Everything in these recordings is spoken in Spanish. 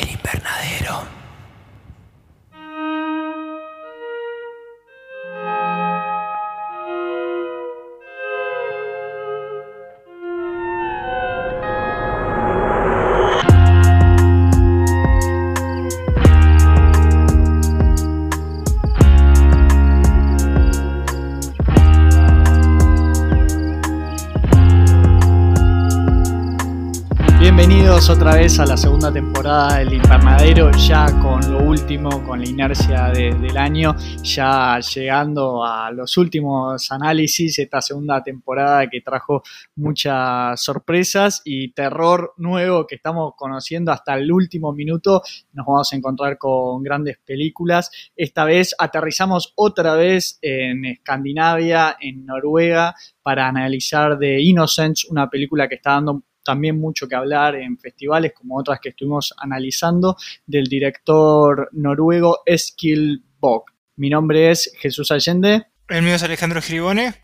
El invernadero. Otra vez a la segunda temporada del Invernadero, ya con lo último, con la inercia de- del año, ya llegando a los últimos análisis, esta segunda temporada que trajo muchas sorpresas y terror nuevo que estamos conociendo hasta el último minuto. Nos vamos a encontrar con grandes películas. Esta vez aterrizamos otra vez en Escandinavia, en Noruega, para analizar The Innocents, una película que está dando también mucho que hablar en festivales como otras que estuvimos analizando del director noruego Eskil Bok. Mi nombre es Jesús Allende. El mío es Alejandro Gribone.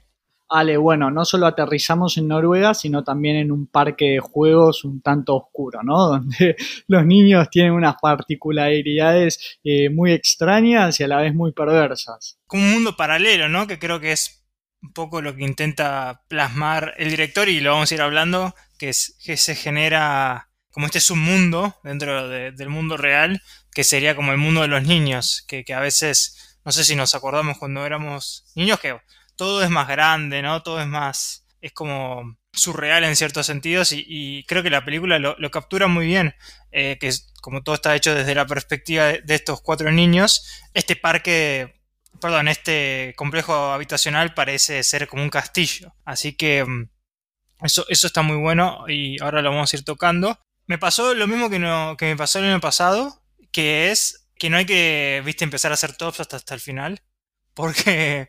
Ale, bueno, no solo aterrizamos en Noruega, sino también en un parque de juegos un tanto oscuro, ¿no? Donde los niños tienen unas particularidades eh, muy extrañas y a la vez muy perversas. Como un mundo paralelo, ¿no? Que creo que es un poco lo que intenta plasmar el director y lo vamos a ir hablando, que, es, que se genera como este submundo dentro de- del mundo real, que sería como el mundo de los niños, que, que a veces, no sé si nos acordamos cuando éramos niños, que todo es más grande, ¿no? Todo es más, es como surreal en ciertos sentidos y, creo que la película lo, captura muy bien, eh, que es, como todo está hecho desde la perspectiva de estos cuatro niños, este parque perdón, este complejo habitacional parece ser como un castillo. Así que mm, eso, eso está muy bueno y ahora lo vamos a ir tocando. Me pasó lo mismo que, no, que me pasó el año pasado, que es que no hay que, viste, empezar a hacer tops hasta, hasta el final. Porque,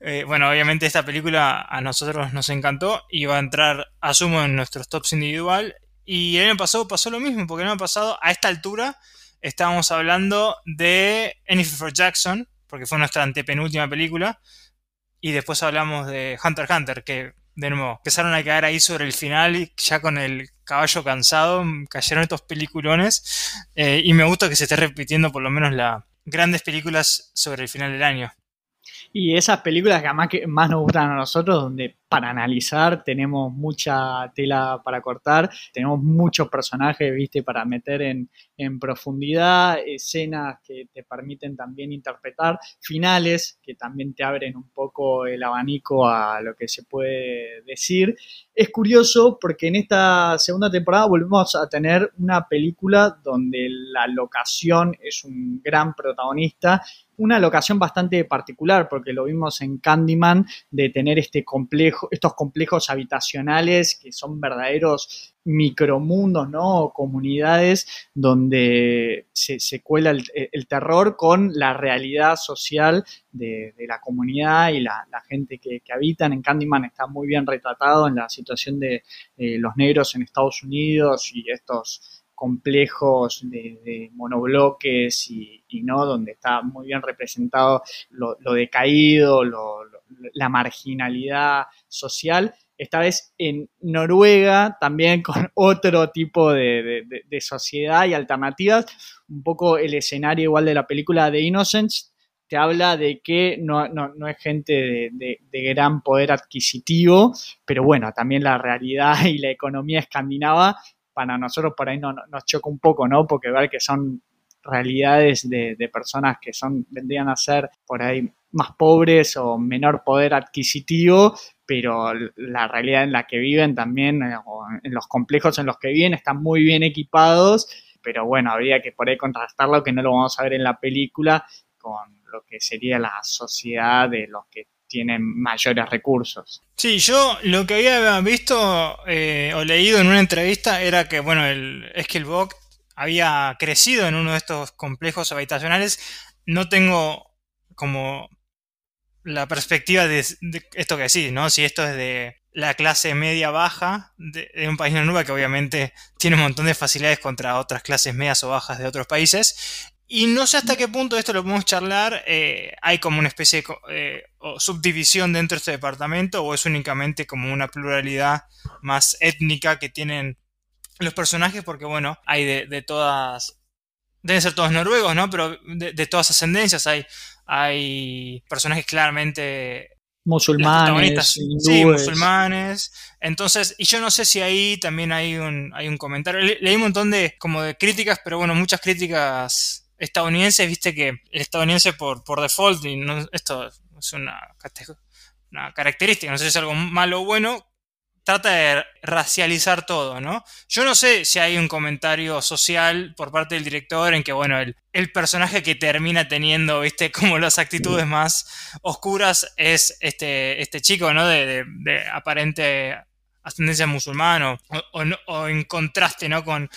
eh, bueno, obviamente esta película a nosotros nos encantó y va a entrar, asumo, en nuestros tops individual. Y el año pasado pasó lo mismo, porque el año pasado, a esta altura, estábamos hablando de Anything for Jackson, porque fue nuestra antepenúltima película. Y después hablamos de Hunter x Hunter, que de nuevo empezaron a caer ahí sobre el final y ya con el caballo cansado cayeron estos peliculones. Eh, y me gusta que se esté repitiendo por lo menos las grandes películas sobre el final del año. Y esas películas que además que más nos gustan a nosotros, donde para analizar tenemos mucha tela para cortar, tenemos muchos personajes, viste, para meter en profundidad, escenas que te permiten también interpretar, finales que también te abren un poco el abanico a lo que se puede decir. Es curioso porque en esta segunda temporada volvemos a tener una película donde la locación es un gran protagonista una locación bastante particular, porque lo vimos en Candyman, de tener este complejo, estos complejos habitacionales que son verdaderos micromundos, ¿no? Comunidades donde se, se cuela el, el, terror con la realidad social de, la comunidad y la, gente que, que, habitan. En Candyman está muy bien retratado en la situación de eh, los negros en Estados Unidos y estos complejos de, monobloques y, no donde está muy bien representado lo, decaído, la marginalidad social. Esta vez en Noruega, también con otro tipo de, de, sociedad y alternativas. Un poco el escenario igual de la película de Innocence te habla de que no, no, es gente de, gran poder adquisitivo, pero bueno, también la realidad y la economía escandinava para nosotros por ahí no, no, nos choca un poco, ¿no? Porque ver que son realidades de, de, personas que son, vendrían a ser por ahí más pobres o menor poder adquisitivo, pero la realidad en la que viven también, eh, o en los complejos en los que viven, están muy bien equipados, pero bueno, habría que por ahí contrastarlo, que no lo vamos a ver en la película, con lo que sería la sociedad de los que tienen mayores recursos. Sí, yo lo que había visto eh, o leído en una entrevista era que, bueno, el Skillbox había crecido en uno de estos complejos habitacionales. No tengo como la perspectiva de, esto que decís, ¿no? Si esto es de la clase media baja de, un país nuevo que obviamente tiene un montón de facilidades contra otras clases medias o bajas de otros países. Y no sé hasta qué punto esto lo podemos charlar. Eh, hay como una especie de eh, subdivisión dentro de este departamento o es únicamente como una pluralidad más étnica que tienen los personajes porque bueno, hay de, de todas deben ser todos noruegos, ¿no? Pero de, todas ascendencias hay, hay personajes claramente musulmanes, sí, musulmanes. Entonces, y yo no sé si ahí también hay un, hay un comentario. leí un montón de como de críticas, pero bueno, muchas críticas estadounidenses, viste que el estadounidense por, por default, y esto es una, característica, no sé si es algo malo o bueno, trata de racializar todo, ¿no? Yo no sé si hay un comentario social por parte del director en que, bueno, el, el personaje que termina teniendo, viste, como las actitudes más oscuras es este, este chico, ¿no? De, aparente ascendencia musulmana o, en contraste, ¿no? Con,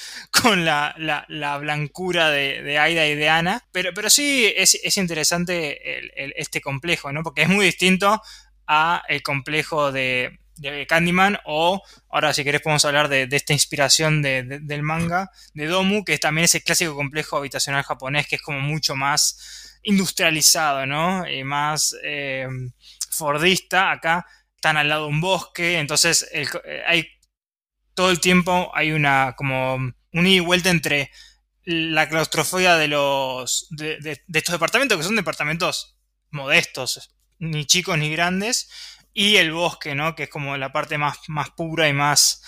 la, blancura de, Aida y de Ana. Pero, sí es, interesante este complejo, ¿no? Porque es muy distinto a el complejo de, de Candyman o ahora si querés podemos hablar de, esta inspiración del manga de Domu, que también es el clásico complejo habitacional japonés que es como mucho más industrializado, ¿no? Y más eh, fordista. Acá están al lado de un bosque, entonces eh, hay todo el tiempo hay una como un ida y vuelta entre la claustrofobia de los de, estos departamentos que son departamentos modestos, ni chicos ni grandes, y el bosque, ¿no? Que es como la parte más, más pura y más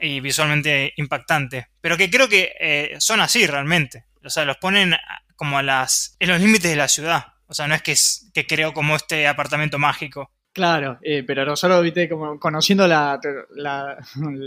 y visualmente impactante. Pero que creo que eh, son así realmente. O sea, los ponen como a las, en los límites de la ciudad. O sea, no es que, es, que creo como este apartamento mágico. Claro, eh, pero nosotros, viste, como conociendo la, la,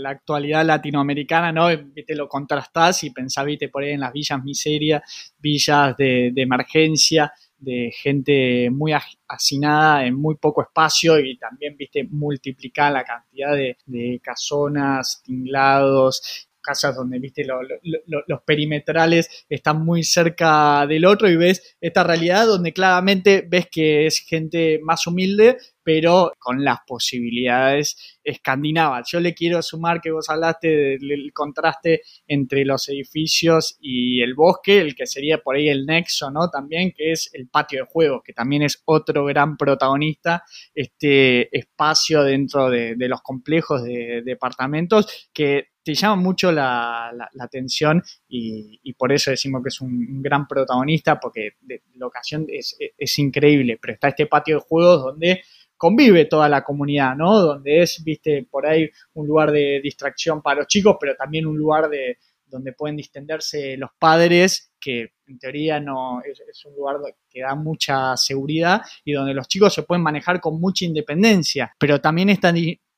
actualidad latinoamericana, ¿no? Viste, lo contrastás y pensás, viste, por ahí en las villas miseria, villas de, de emergencia, de gente muy hacinada en muy poco espacio y también, viste, multiplicar la cantidad de, de casonas, tinglados, casas donde, viste, los perimetrales están muy cerca del otro y ves esta realidad donde claramente ves que es gente más humilde, pero con las posibilidades escandinavas. Yo le quiero sumar que vos hablaste del contraste entre los edificios y el bosque, el que sería por ahí el nexo, ¿no? También, que es el patio de juegos, que también es otro gran protagonista, este espacio dentro de, los complejos de departamentos que te llama mucho la, atención y, por eso decimos que es un, gran protagonista, porque la ocasión es, increíble, pero está este patio de juegos donde convive toda la comunidad, ¿no? Donde es, viste, por ahí un lugar de distracción para los chicos, pero también un lugar de donde pueden distenderse los padres, que en teoría no es, un lugar que da mucha seguridad y donde los chicos se pueden manejar con mucha independencia, pero también esta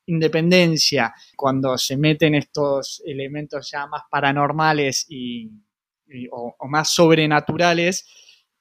independencia cuando se meten estos elementos ya más paranormales y, o más sobrenaturales,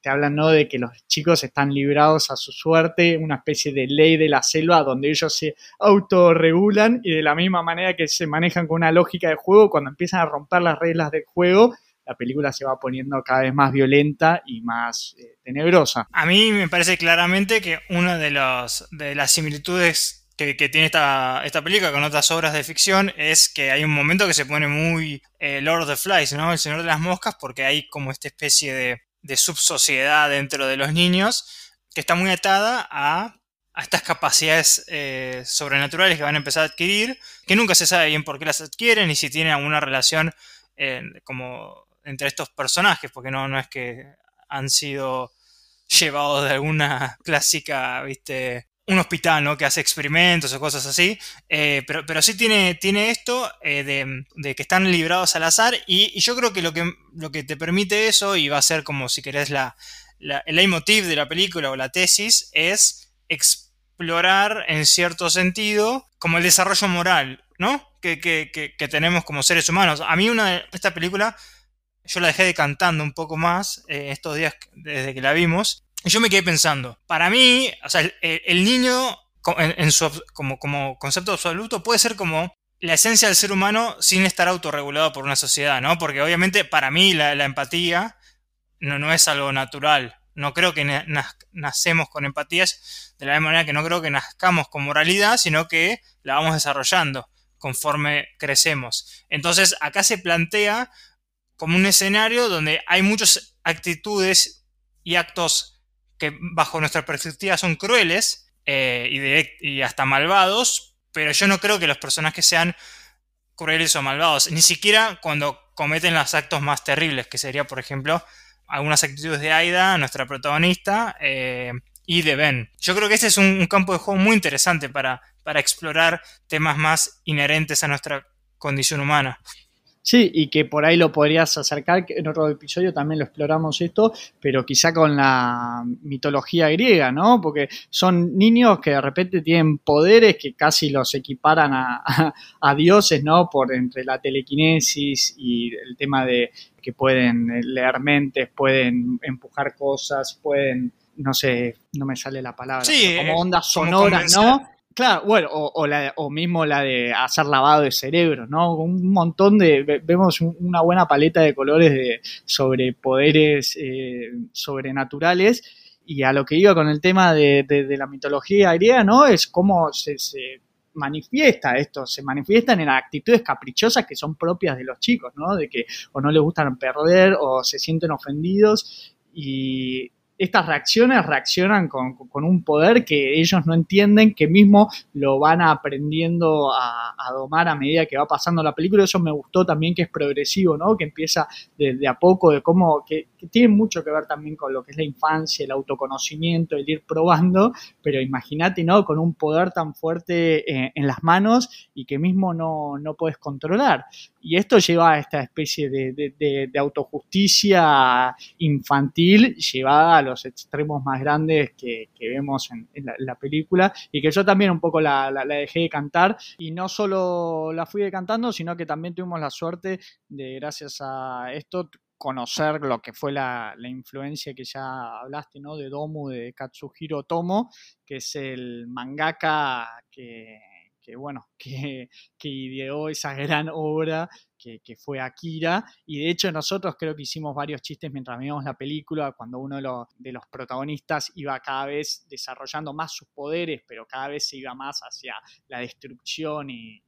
te hablan ¿no? de que los chicos están librados a su suerte, una especie de ley de la selva donde ellos se autorregulan y de la misma manera que se manejan con una lógica de juego, cuando empiezan a romper las reglas del juego, la película se va poniendo cada vez más violenta y más eh, tenebrosa. A mí me parece claramente que una de, los, de las similitudes que, tiene esta, esta, película con otras obras de ficción es que hay un momento que se pone muy eh, Lord of the Flies, ¿no? El Señor de las Moscas, porque hay como esta especie de subsociedad dentro de los niños que está muy atada a, estas capacidades eh, sobrenaturales que van a empezar a adquirir, que nunca se sabe bien por qué las adquieren y si tienen alguna relación eh, como entre estos personajes, porque no, no es que han sido llevados de alguna clásica, viste, un hospital, ¿no? Que hace experimentos o cosas así. Eh, pero, pero sí tiene, tiene esto eh, de, que están librados al azar. Y, yo creo que lo, que lo que te permite eso, y va a ser como si querés la, el leitmotiv de la película o la tesis, es explorar en cierto sentido como el desarrollo moral, ¿no? Que, que, tenemos como seres humanos. A mí una de esta película, yo la dejé decantando un poco más eh, estos días desde que la vimos. Y yo me quedé pensando, para mí, el, niño en, su, como, como concepto absoluto puede ser como la esencia del ser humano sin estar autorregulado por una sociedad, ¿no? Porque obviamente para mí la, empatía no, no, es algo natural. No creo que nacemos con empatías de la misma manera que no creo que nazcamos con moralidad, sino que la vamos desarrollando conforme crecemos. Entonces acá se plantea como un escenario donde hay muchas actitudes y actos que bajo nuestra perspectiva son crueles eh, y, hasta malvados, pero yo no creo que los personajes sean crueles o malvados. Ni siquiera cuando cometen los actos más terribles, que sería, por ejemplo, algunas actitudes de Aida, nuestra protagonista, eh, y de Ben. Yo creo que este es un, campo de juego muy interesante para, para explorar temas más inherentes a nuestra condición humana. Sí, y que por ahí lo podrías acercar, que en otro episodio también lo exploramos esto, pero quizá con la mitología griega, ¿no? Porque son niños que de repente tienen poderes que casi los equiparan a, a, dioses, ¿no? Por entre la telequinesis y el tema de que pueden leer mentes, pueden empujar cosas, pueden, no sé, no me sale la palabra, sí, como ondas sonoras, ¿no? Claro, bueno, o, la, mismo la de hacer lavado de cerebro, ¿no? Un montón de, vemos una buena paleta de colores de, sobre poderes eh, sobrenaturales y a lo que iba con el tema de, la mitología griega, ¿no? Es cómo se, manifiesta esto, se manifiestan en actitudes caprichosas que son propias de los chicos, ¿no? De que o no les gustan perder o se sienten ofendidos y estas reacciones reaccionan con, un poder que ellos no entienden, que mismo lo van aprendiendo a, domar a medida que va pasando la película. Eso me gustó también que es progresivo, ¿no? Que empieza desde a poco, de cómo, que, tiene mucho que ver también con lo que es la infancia, el autoconocimiento, el ir probando, pero imagínate, ¿no? Con un poder tan fuerte eh, en las manos y que mismo no, no puedes controlar. Y esto lleva a esta especie de, autojusticia infantil llevada a los extremos más grandes que, vemos en, la, película y que yo también un poco la, dejé de cantar y no solo la fui decantando, sino que también tuvimos la suerte de, gracias a esto, conocer lo que fue la, influencia que ya hablaste, ¿no? De Domu, de Katsuhiro Tomo, que es el mangaka que que bueno, que, ideó esa gran obra que, fue Akira. Y de hecho nosotros creo que hicimos varios chistes mientras veíamos la película, cuando uno de los, protagonistas iba cada vez desarrollando más sus poderes, pero cada vez se iba más hacia la destrucción y,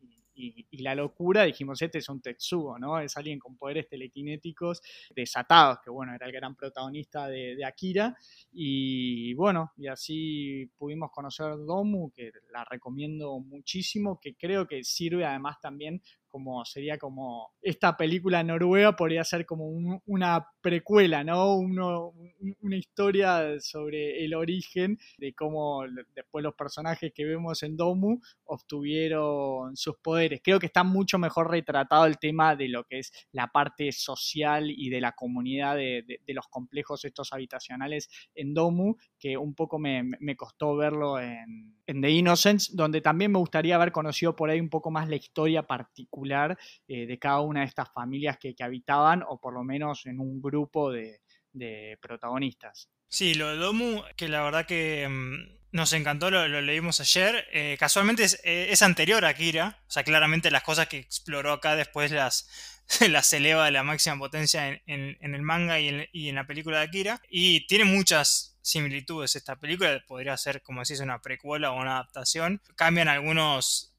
la locura, dijimos, este es un Tetsuo, ¿no? Es alguien con poderes telequinéticos desatados, que bueno, era el gran protagonista de, Akira. Y bueno, y así pudimos conocer Domu, que la recomiendo muchísimo, que creo que sirve además también como sería como esta película noruega podría ser como una precuela, ¿no? una historia sobre el origen de cómo después los personajes que vemos en Domu obtuvieron sus poderes. Creo que está mucho mejor retratado el tema de lo que es la parte social y de la comunidad de, los complejos estos habitacionales en Domu, que un poco me, costó verlo en, en The Innocents, donde también me gustaría haber conocido por ahí un poco más la historia particular eh, de cada una de estas familias que, habitaban, o por lo menos en un grupo de, protagonistas. Sí, lo de Domu, que la verdad que mm, nos encantó, lo, leímos ayer. Eh, casualmente eh, es, anterior a Kira, o sea, claramente las cosas que exploró acá después las, las eleva a la máxima potencia en, el manga y en, y en, la película de Akira. Y tiene muchas similitudes esta película, podría ser, como decís, una precuela o una adaptación. Cambian algunos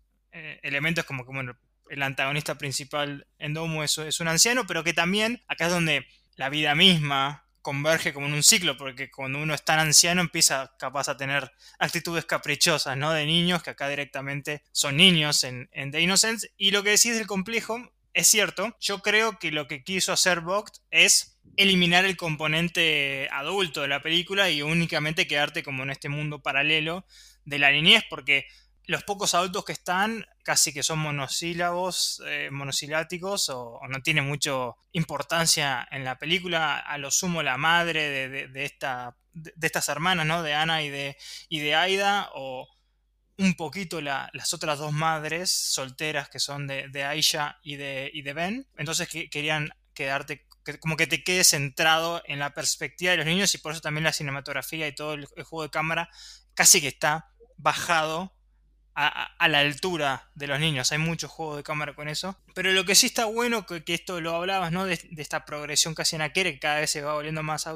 elementos como que, bueno, el antagonista principal en Domu es, es un anciano, pero que también acá es donde la vida misma converge como en un ciclo, porque cuando uno es tan anciano empieza capaz a tener actitudes caprichosas, ¿no? De niños, que acá directamente son niños en, en The Innocence. Y lo que decís del complejo es cierto, yo creo que lo que quiso hacer Vogt es eliminar el componente adulto de la película y únicamente quedarte como en este mundo paralelo de la niñez, porque los pocos adultos que están casi que son monosílabos, eh, monosiláticos o, no tienen mucha importancia en la película. A lo sumo la madre de, esta, de, estas hermanas, ¿no? De Ana y de, y de Aida o un poquito las otras dos madres solteras que son de, Aisha y de, y de Ben. Entonces que, querían quedarte como que te quedes centrado en la perspectiva de los niños y por eso también la cinematografía y todo el juego de cámara casi que está bajado a, la altura de los niños. Hay muchos juegos de cámara con eso. Pero lo que sí está bueno, que, esto lo hablabas, ¿no? De, esta progresión casi en que cada vez se va volviendo más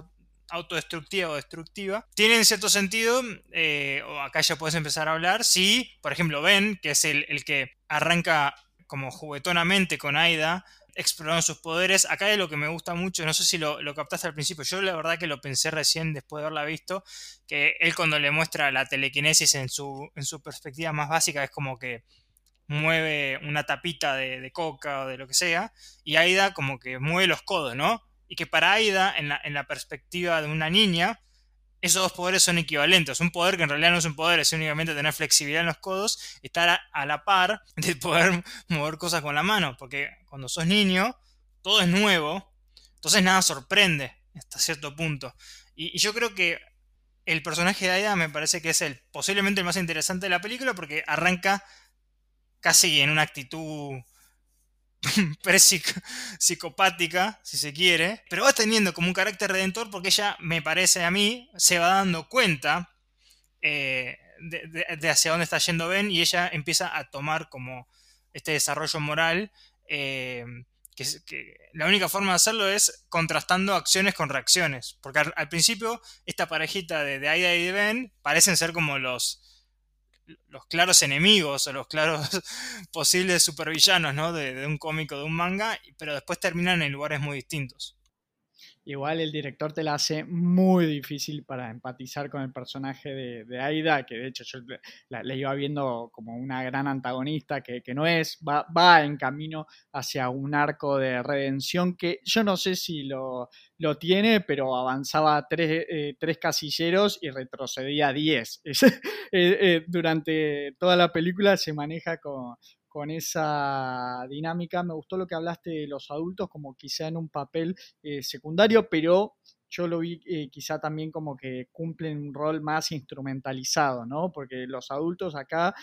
autodestructiva o destructiva. Tiene en cierto sentido, eh, o acá ya puedes empezar a hablar, si, por ejemplo, Ben, que es el, el que arranca como juguetonamente con Aida, explorando sus poderes. Acá es lo que me gusta mucho, no sé si lo, captaste al principio, yo la verdad que lo pensé recién después de haberla visto, que él cuando le muestra la telequinesis en su, en su perspectiva más básica es como que mueve una tapita de, coca o de lo que sea, y Aida como que mueve los codos, ¿no? Y que para Aida, en la, en la perspectiva de una niña, esos dos poderes son equivalentes. Un poder que en realidad no es un poder, es únicamente tener flexibilidad en los codos, estar a, la par de poder mover cosas con la mano, porque cuando sos niño, todo es nuevo, entonces nada sorprende hasta cierto punto. Y, yo creo que el personaje de Aida me parece que es el posiblemente el más interesante de la película porque arranca casi en una actitud psicopática, si se quiere, pero va teniendo como un carácter redentor porque ella, me parece a mí, se va dando cuenta eh, de, hacia dónde está yendo Ben y ella empieza a tomar como este desarrollo moral. Eh, que, la única forma de hacerlo es contrastando acciones con reacciones. Porque al, principio, esta parejita de, de Aida y de Ben parecen ser como los, los claros enemigos o los claros posibles supervillanos ¿no? de, un cómico, de un manga, pero después terminan en lugares muy distintos. Igual el director te la hace muy difícil para empatizar con el personaje de, Aida, que de hecho yo la, iba viendo como una gran antagonista que, no es, va, en camino hacia un arco de redención que yo no sé si lo, tiene, pero avanzaba tres, eh, tres casilleros y retrocedía diez. Eh, eh, durante toda la película se maneja con, con esa dinámica. Me gustó lo que hablaste de los adultos como quizá en un papel eh, secundario, pero yo lo vi eh, quizá también como que cumplen un rol más instrumentalizado, ¿no? Porque los adultos acá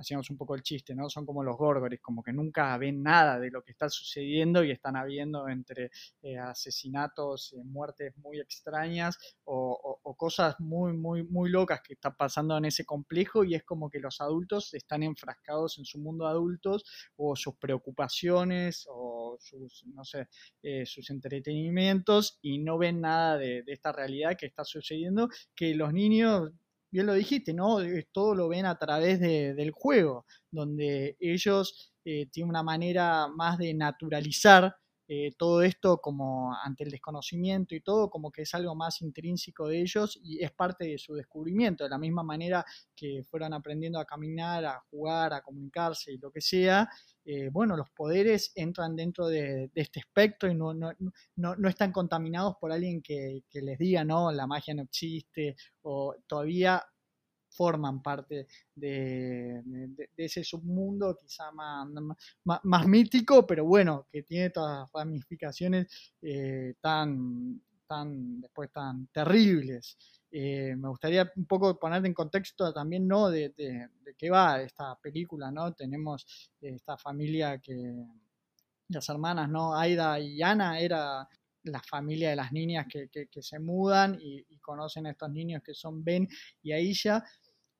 hacíamos un poco el chiste, ¿no? Son como los górgoles, como que nunca ven nada de lo que está sucediendo y están habiendo entre eh, asesinatos, eh, muertes muy extrañas o, cosas muy, muy, muy locas que están pasando en ese complejo y es como que los adultos están enfrascados en su mundo adultos o sus preocupaciones o sus, no sé, eh, sus entretenimientos y no ven nada de esta realidad que está sucediendo, que los niños bien lo dijiste, ¿no? Todo lo ven a través del juego, donde ellos eh, tienen una manera más de naturalizar eh, todo esto como ante el desconocimiento y todo, como que es algo más intrínseco de ellos y es parte de su descubrimiento, de la misma manera que fueron aprendiendo a caminar, a jugar, a comunicarse y lo que sea, eh, bueno, los poderes entran dentro de, este espectro y no, no, no, están contaminados por alguien que les diga, no, la magia no existe o todavía forman parte de, ese submundo quizá más, más, mítico, pero bueno, que tiene todas las ramificaciones eh, tan, tan, después tan terribles. Eh, me gustaría un poco ponerte en contexto también, ¿no? De, qué va esta película, ¿no? Tenemos esta familia que, las hermanas, ¿no? Aida y Ana era la familia de las niñas que, se mudan y, conocen a estos niños que son Ben y Aisha,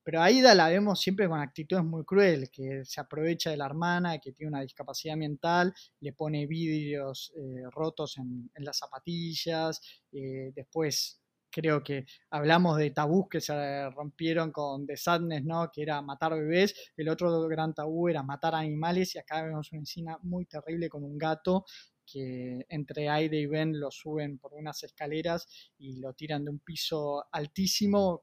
pero Aida la vemos siempre con actitudes muy crueles, que se aprovecha de la hermana, que tiene una discapacidad mental, le pone vidrios eh, rotos en, las zapatillas, eh, después creo que hablamos de tabús que se rompieron con The ¿no? que era matar bebés, el otro gran tabú era matar animales y acá vemos una escena muy terrible con un gato que entre Aida y Ben lo suben por unas escaleras y lo tiran de un piso altísimo,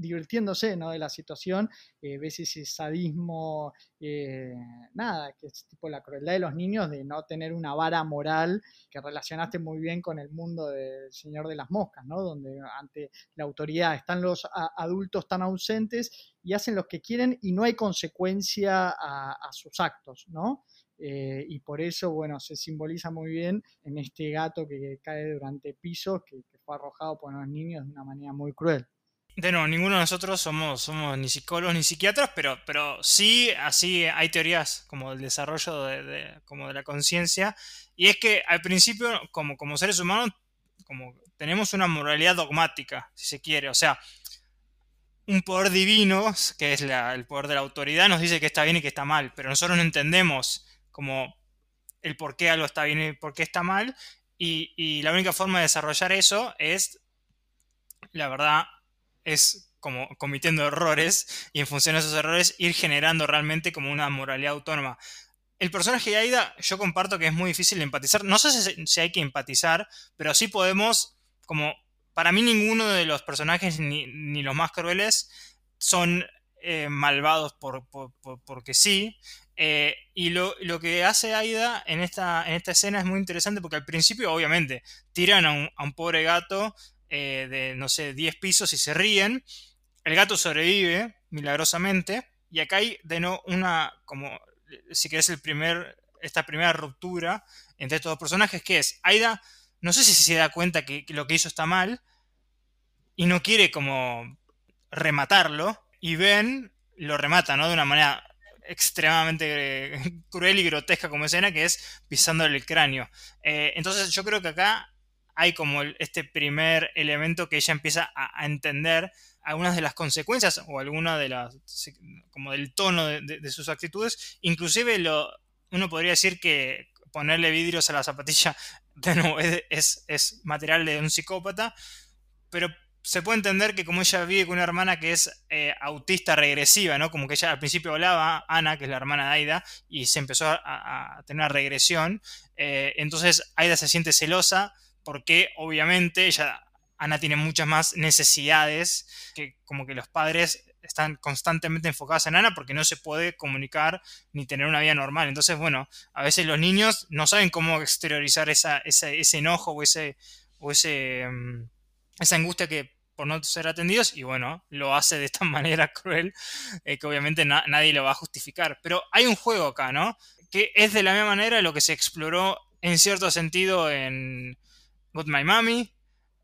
divirtiéndose ¿no? de la situación, eh, ves ese sadismo, eh, nada, que es tipo la crueldad de los niños de no tener una vara moral que relacionaste muy bien con el mundo del Señor de las Moscas, ¿no? donde ante la autoridad están los adultos tan ausentes y hacen lo que quieren y no hay consecuencia a, sus actos, ¿no? Eh, y por eso, bueno, se simboliza muy bien en este gato que cae durante pisos, que, fue arrojado por los niños de una manera muy cruel. De nuevo, ninguno de nosotros somos, somos ni psicólogos ni psiquiatras, pero, pero sí, así hay teorías como el desarrollo de, como de la conciencia. Y es que al principio, como, como seres humanos, como tenemos una moralidad dogmática, si se quiere. O sea, un poder divino, que es el poder de la autoridad, nos dice que está bien y que está mal, pero nosotros no entendemos como el por qué algo está bien y por qué está mal. Y, la única forma de desarrollar eso es, la verdad, es como cometiendo errores y en función de esos errores ir generando realmente como una moralidad autónoma. El personaje de Aida yo comparto que es muy difícil de empatizar. No sé si, hay que empatizar, pero sí podemos, como para mí ninguno de los personajes, ni, los más crueles, son eh, malvados por, porque sí. Eh, y lo, que hace Aida en esta, en esta escena es muy interesante porque al principio, obviamente, tiran a un, pobre gato eh, de, no sé, 10 pisos y se ríen. El gato sobrevive milagrosamente. Y acá hay de no una, como, si querés, el primer, esta primera ruptura entre estos dos personajes, que es Aida, no sé si se da cuenta que lo que hizo está mal, y no quiere como rematarlo, y Ben lo remata, ¿no? De una manera extremadamente eh, cruel y grotesca como escena, que es pisándole el cráneo. Eh, entonces yo creo que acá hay como este primer elemento que ella empieza a, entender algunas de las consecuencias o alguna de las como del tono de, sus actitudes inclusive lo uno podría decir que ponerle vidrios a la zapatilla de nuevo es material de un psicópata pero se puede entender que como ella vive con una hermana que es eh, autista regresiva, ¿no? Como que ella al principio hablaba, Ana, que es la hermana de Aida, y se empezó a, tener una regresión. Eh, entonces Aida se siente celosa porque obviamente ella, Ana tiene muchas más necesidades que como que los padres están constantemente enfocados en Ana porque no se puede comunicar ni tener una vida normal. Entonces, bueno, a veces los niños no saben cómo exteriorizar esa, ese enojo o ese... O ese mm, esa angustia que por no ser atendidos y bueno, lo hace de esta manera cruel eh, que obviamente nadie lo va a justificar. Pero hay un juego acá, ¿no? Que es de la misma manera lo que se exploró en cierto sentido en Got My Mommy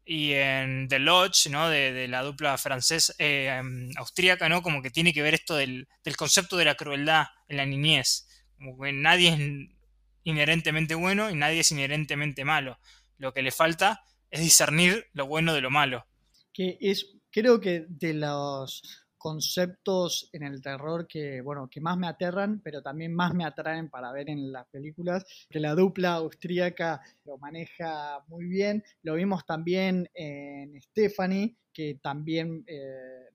y en The Lodge, ¿no? De, la dupla francesa, eh, em, austríaca, ¿no? Como que tiene que ver esto del, del concepto de la crueldad en la niñez. Como que nadie es inherentemente bueno y nadie es inherentemente malo. Lo que le falta es discernir lo bueno de lo malo. Que es, creo que de los conceptos en el terror que, bueno, que más me aterran, pero también más me atraen para ver en las películas, que la dupla austríaca lo maneja muy bien. Lo vimos también en Stephanie, que también eh,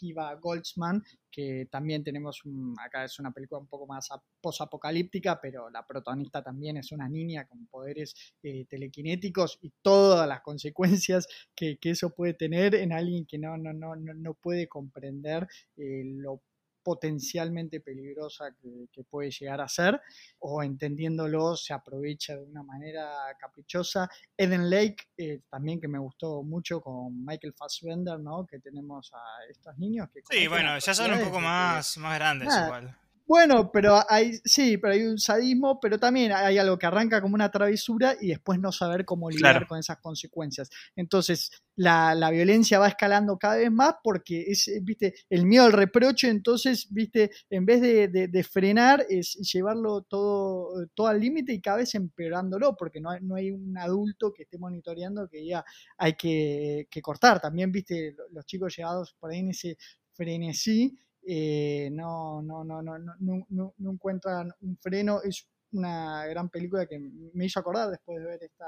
Akiva Goldsman, que también tenemos, acá es una película un poco más posapocalíptica, pero la protagonista también es una niña con poderes eh, telequinéticos y todas las consecuencias que, eso puede tener en alguien que no, no, no, no puede comprender eh, lo potencialmente peligrosa que, puede llegar a ser, o entendiéndolo se aprovecha de una manera caprichosa. Eden Lake, eh, también que me gustó mucho con Michael Fassbender, ¿no? Que tenemos a estos niños que... Sí, bueno, ya son un poco más, más grandes igual. Bueno, pero hay, sí, pero hay un sadismo, pero también hay algo que arranca como una travesura y después no saber cómo lidiar con esas consecuencias. Entonces, la, violencia va escalando cada vez más porque es, viste, el miedo al reproche, entonces, viste, en vez de, frenar, es llevarlo todo, todo al límite y cada vez empeorándolo, porque no hay, no hay un adulto que esté monitoreando que diga hay que, que cortar. También, viste, los chicos llegados por ahí en ese frenesí eh, no, no, no, no, no, no, encuentran un freno. Es una gran película que me hizo acordar después de ver esta,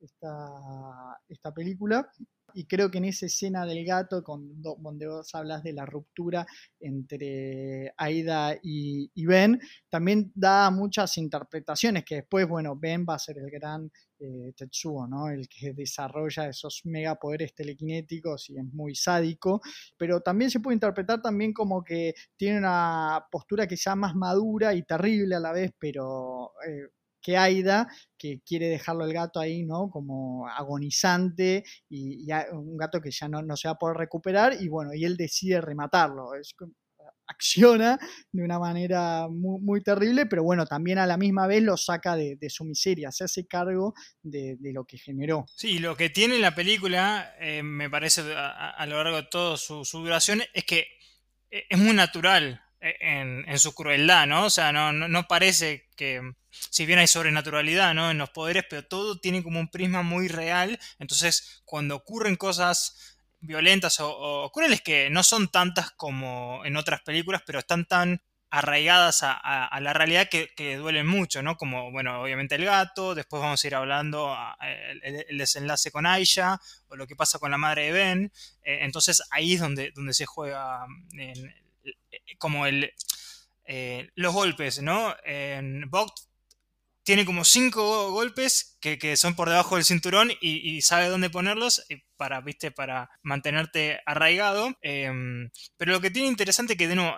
esta, película y creo que en esa escena del gato, con, donde vos hablas de la ruptura entre Aida y, Ben, también da muchas interpretaciones que después, bueno, Ben va a ser el gran eh, Tetsuo, ¿no? El que desarrolla esos megapoderes telequinéticos y es muy sádico, pero también se puede interpretar también como que tiene una postura quizá más madura y terrible a la vez, pero eh, que Aida, que quiere dejarlo el gato ahí, ¿no? Como agonizante y, un gato que ya no, se va a poder recuperar y bueno, y él decide rematarlo. Es, acciona de una manera muy, terrible, pero bueno, también a la misma vez lo saca de, su miseria, se hace cargo de, lo que generó. Sí, lo que tiene la película, eh, me parece a, lo largo de toda su, su duración, es que eh, es muy natural eh, en, su crueldad, ¿no? O sea, no, no, parece que, si bien hay sobrenaturalidad, ¿no? En los poderes, pero todo tiene como un prisma muy real. Entonces, cuando ocurren cosas violentas o, crueles que no son tantas como en otras películas, pero están tan arraigadas a, la realidad que, duelen mucho, ¿no? Como, bueno, obviamente el gato, después vamos a ir hablando el, desenlace con Aisha o lo que pasa con la madre de Ben. Eh, entonces ahí es donde, donde se juega en, como el, eh, los golpes, ¿no? En Vogt tiene como cinco golpes que, son por debajo del cinturón y, sabe dónde ponerlos. para, ¿viste? para mantenerte arraigado. Em, pero lo que tiene interesante que de nuevo,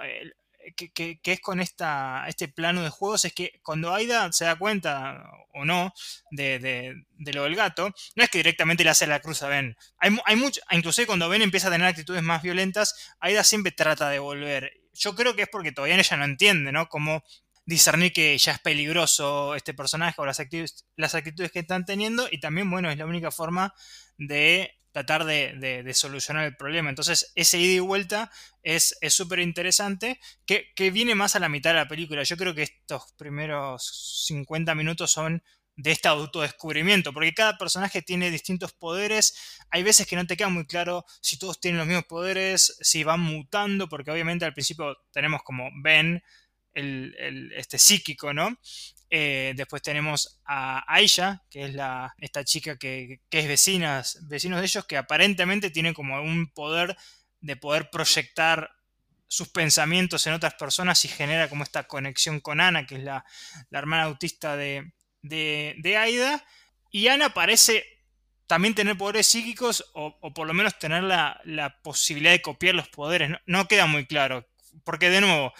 que, es con esta, este plano de juegos es que cuando Aida se da cuenta o no de, lo del gato, no es que directamente le hace la cruz a Ben. Hay, hay mucho, inclusive cuando Ben empieza a tener actitudes más violentas, Aida siempre trata de volver. Yo creo que es porque todavía ella no entiende, ¿no? Cómo discernir que ya es peligroso este personaje o las actitudes, las actitudes que están teniendo y también, bueno, es la única forma de tratar de, solucionar el problema. Entonces, ese ida y vuelta es súper interesante, que, viene más a la mitad de la película. Yo creo que estos primeros 50 minutos son de este autodescubrimiento, porque cada personaje tiene distintos poderes. Hay veces que no te queda muy claro si todos tienen los mismos poderes, si van mutando, porque obviamente al principio tenemos como Ben, el, este psíquico, ¿no? Eh, después tenemos a Aisha, que es la, esta chica que, es vecinas, vecinos de ellos, que aparentemente tiene como un poder de poder proyectar sus pensamientos en otras personas y genera como esta conexión con Ana, que es la, hermana autista de, de, Aida. Y Ana parece también tener poderes psíquicos o, por lo menos tener la, posibilidad de copiar los poderes. no, queda muy claro. Porque de nuevo,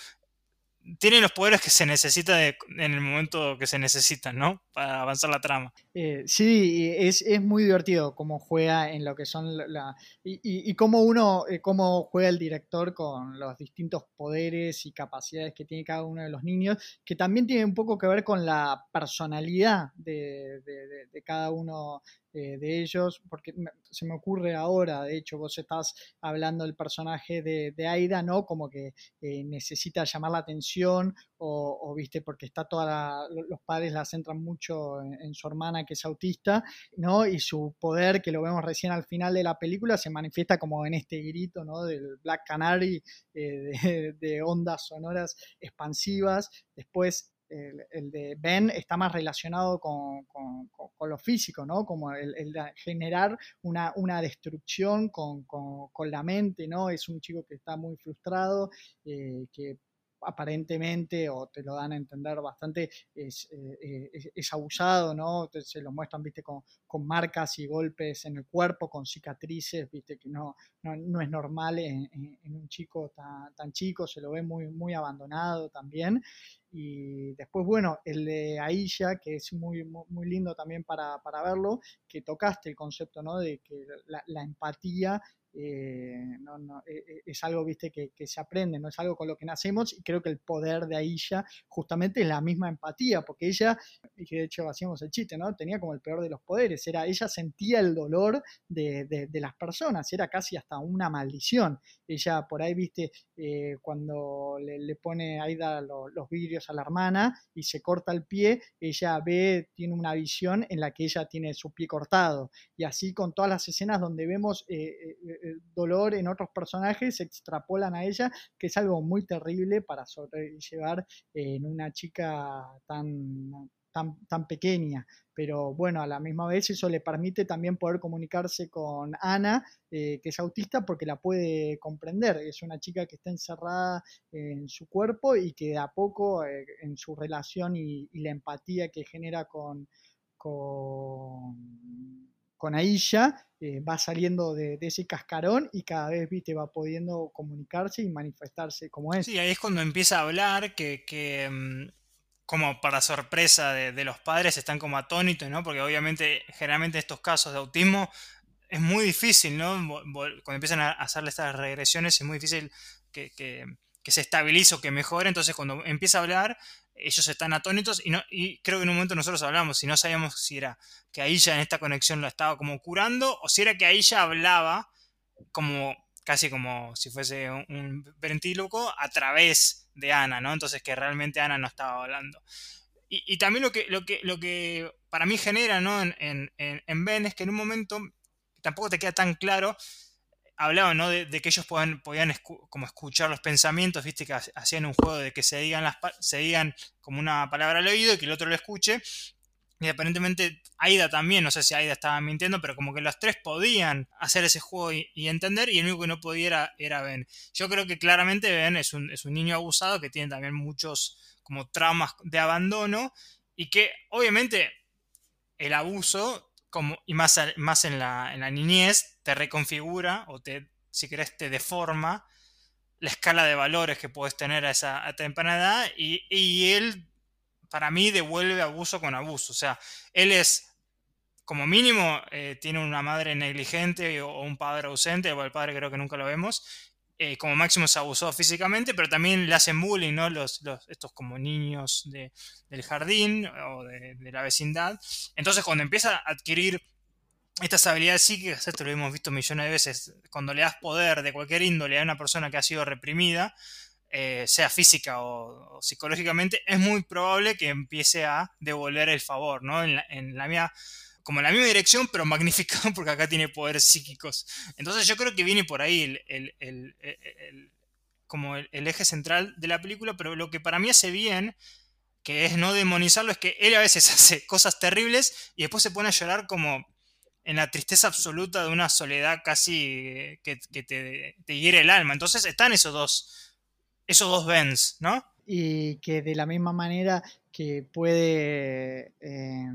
tiene los poderes que se necesita en el momento que se necesitan, ¿no? Para avanzar la trama. Eh, sí, es, muy divertido cómo juega en lo que son la... y, y, cómo uno, eh, cómo juega el director con los distintos poderes y capacidades que tiene cada uno de los niños, que también tiene un poco que ver con la personalidad de, de cada uno eh, de ellos, porque se me ocurre ahora, de hecho, vos estás hablando del personaje de, de Aida, ¿no? Como que eh, necesita llamar la atención o, viste, porque está toda los padres la centran mucho en, su hermana que es autista, ¿no? Y su poder, que lo vemos recién al final de la película, se manifiesta como en este grito, ¿no? Del Black Canary, eh, de, de ondas sonoras expansivas. Después el, de Ben está más relacionado con, lo físico, ¿no? Como el, generar una, una destrucción con, la mente, ¿no? Es un chico que está muy frustrado, eh, que aparentemente, o te lo dan a entender bastante, es, eh, abusado, ¿no? se lo muestran, viste, con, marcas y golpes en el cuerpo, con cicatrices, viste, que no, no, es normal en, un chico tan, tan, chico, se lo ve muy, muy abandonado también. Y después, bueno, el de Aisha, que es muy, muy, lindo también para, verlo, que tocaste el concepto, ¿no? De que la empatía eh, eh, eh, es algo, viste, que, se aprende, no es algo con lo que nacemos y creo que el poder de Aisha justamente es la misma empatía, porque ella, y de hecho hacíamos el chiste, ¿no? Tenía como el peor de los poderes, era, ella sentía el dolor de, las personas, era casi hasta una maldición. Ella por ahí, viste, cuando le, pone Aida los vidrios a la hermana y se corta el pie, ella ve, tiene una visión en la que ella tiene su pie cortado. Y así con todas las escenas donde vemos dolor en otros personajes se extrapolan a ella, que es algo muy terrible para sobrellevar en una chica tan, tan, tan, pequeña. Pero bueno, a la misma vez eso le permite también poder comunicarse con Ana, eh, que es autista, porque la puede comprender. Es una chica que está encerrada en su cuerpo y que de a poco eh, en su relación y, la empatía que genera con con Aisha, eh, va saliendo de, ese cascarón y cada vez ¿viste? va pudiendo comunicarse y manifestarse como es. Sí, ahí es cuando empieza a hablar que, mm, como para sorpresa de, los padres están como atónitos, ¿no? Porque obviamente generalmente estos casos de autismo es muy difícil, ¿no? Cuando empiezan a hacerle estas regresiones es muy difícil que, que, que se estabilice o que mejore, entonces cuando empieza a hablar ellos están atónitos y, creo que en un momento nosotros hablamos y no sabíamos si era que ahí ya en esta conexión lo estaba como curando o si era que ahí ya hablaba como casi como si fuese un, un ventríloco a través de Ana, ¿no? Entonces que realmente Ana no estaba hablando. Y, también lo que, lo, que, lo que para mí genera ¿no? en, en, en Ben es que en un momento tampoco te queda tan claro hablaba ¿no? de, que ellos podían, podían como escuchar los pensamientos, viste que hacían un juego de que se digan, las, se digan como una palabra al oído y que el otro lo escuche. Y aparentemente Aida también, no sé si Aida estaba mintiendo, pero como que los tres podían hacer ese juego y, entender, y el único que no podía era, Ben. Yo creo que claramente Ben es un, es un niño abusado que tiene también muchos como traumas de abandono y que obviamente el abuso como, y más, más en, la, en la niñez, te reconfigura o te, si querés, te deforma la escala de valores que puedes tener a esa temprana edad y, y, él, para mí, devuelve abuso con abuso. O sea, él es, como mínimo, eh, tiene una madre negligente o, un padre ausente, o el padre creo que nunca lo vemos. Eh, como máximo se abusó físicamente, pero también le hacen bullying, ¿no? Los, los estos como niños de, del jardín o de, de la vecindad. Entonces, cuando empieza a adquirir estas habilidades psíquicas, esto lo hemos visto millones de veces, cuando le das poder de cualquier índole a una persona que ha sido reprimida, eh, sea física o, psicológicamente, es muy probable que empiece a devolver el favor, ¿no? En la, mía, como en la misma dirección, pero magnificado porque acá tiene poderes psíquicos. Entonces yo creo que viene por ahí el, como el, eje central de la película, pero lo que para mí hace bien, que es no demonizarlo, es que él a veces hace cosas terribles y después se pone a llorar como en la tristeza absoluta de una soledad casi que, te, hiere el alma. Entonces están esos dos, esos dos Bens, ¿no? Y que de la misma manera que puede, eh,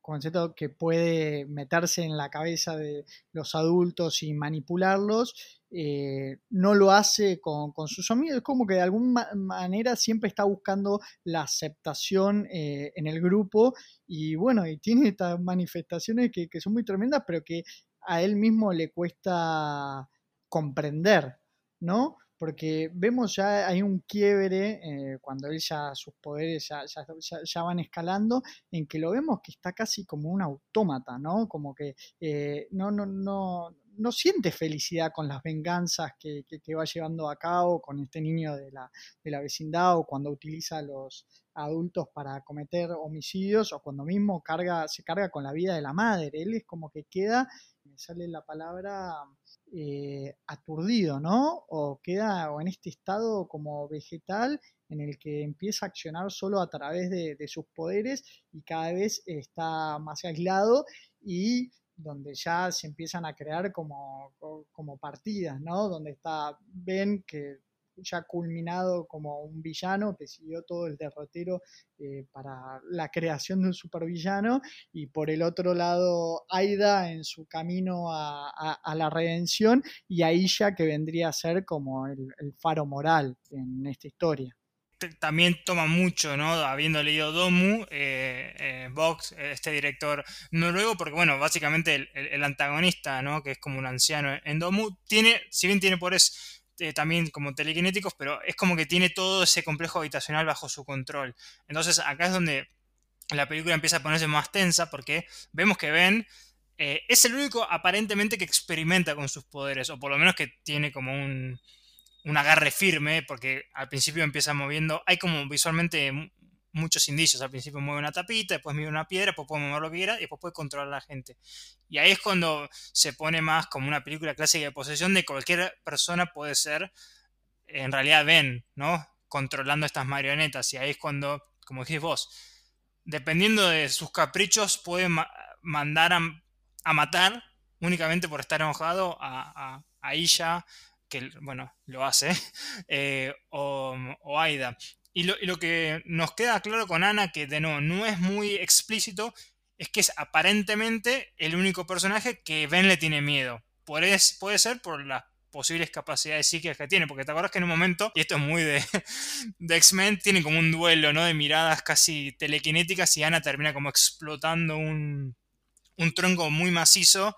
concepto que puede meterse en la cabeza de los adultos y manipularlos, eh, no lo hace con, sus amigos, es como que de alguna manera siempre está buscando la aceptación eh, en el grupo y bueno, y tiene estas manifestaciones que, son muy tremendas, pero que a él mismo le cuesta comprender, ¿no? Porque vemos ya hay un quiebre eh, cuando él ya sus poderes ya, ya, van escalando, en que lo vemos que está casi como un autómata, ¿no? Como que no, no, no, no siente felicidad con las venganzas que, va llevando a cabo con este niño de la, de la, vecindad o cuando utiliza a los adultos para cometer homicidios o cuando mismo carga, se carga con la vida de la madre. Él es como que queda, me sale la palabra, eh, aturdido, ¿no? O queda o en este estado como vegetal en el que empieza a accionar solo a través de sus poderes y cada vez está más aislado y donde ya se empiezan a crear como, como partidas, ¿no? Donde está Ben, que ya culminado como un villano que siguió todo el derrotero eh, para la creación de un supervillano y por el otro lado Aida en su camino a, la redención y Aisha que vendría a ser como el faro moral en esta historia también toma mucho, ¿no? Habiendo leído Domu, eh, eh Vox, este director noruego, porque, bueno, básicamente el, antagonista, ¿no? Que es como un anciano en Domu, tiene, si bien tiene poderes eh, también como telequinéticos, pero es como que tiene todo ese complejo habitacional bajo su control. Entonces, acá es donde la película empieza a ponerse más tensa, porque vemos que Ben es el único aparentemente que experimenta con sus poderes, o por lo menos que tiene como un un agarre firme, porque al principio empieza moviendo, hay como visualmente muchos indicios, al principio mueve una tapita, después mueve una piedra, después puede mover lo que quiera y después puede controlar a la gente. Y ahí es cuando se pone más como una película clásica de posesión de cualquier persona puede ser, en realidad ven, ¿no? Controlando estas marionetas y ahí es cuando, como dijiste vos, dependiendo de sus caprichos puede mandar a, matar únicamente por estar enojado a, a, a que bueno, lo hace, eh, o, Aida. Y lo, que nos queda claro con Ana, que de nuevo no es muy explícito, es que es aparentemente el único personaje que Ben le tiene miedo. puede ser por las posibles capacidades psíquicas que tiene, porque te acuerdas que en un momento, y esto es muy de, de X-Men, tiene como un duelo, ¿no? De miradas casi telequinéticas y Ana termina como explotando un, un tronco muy macizo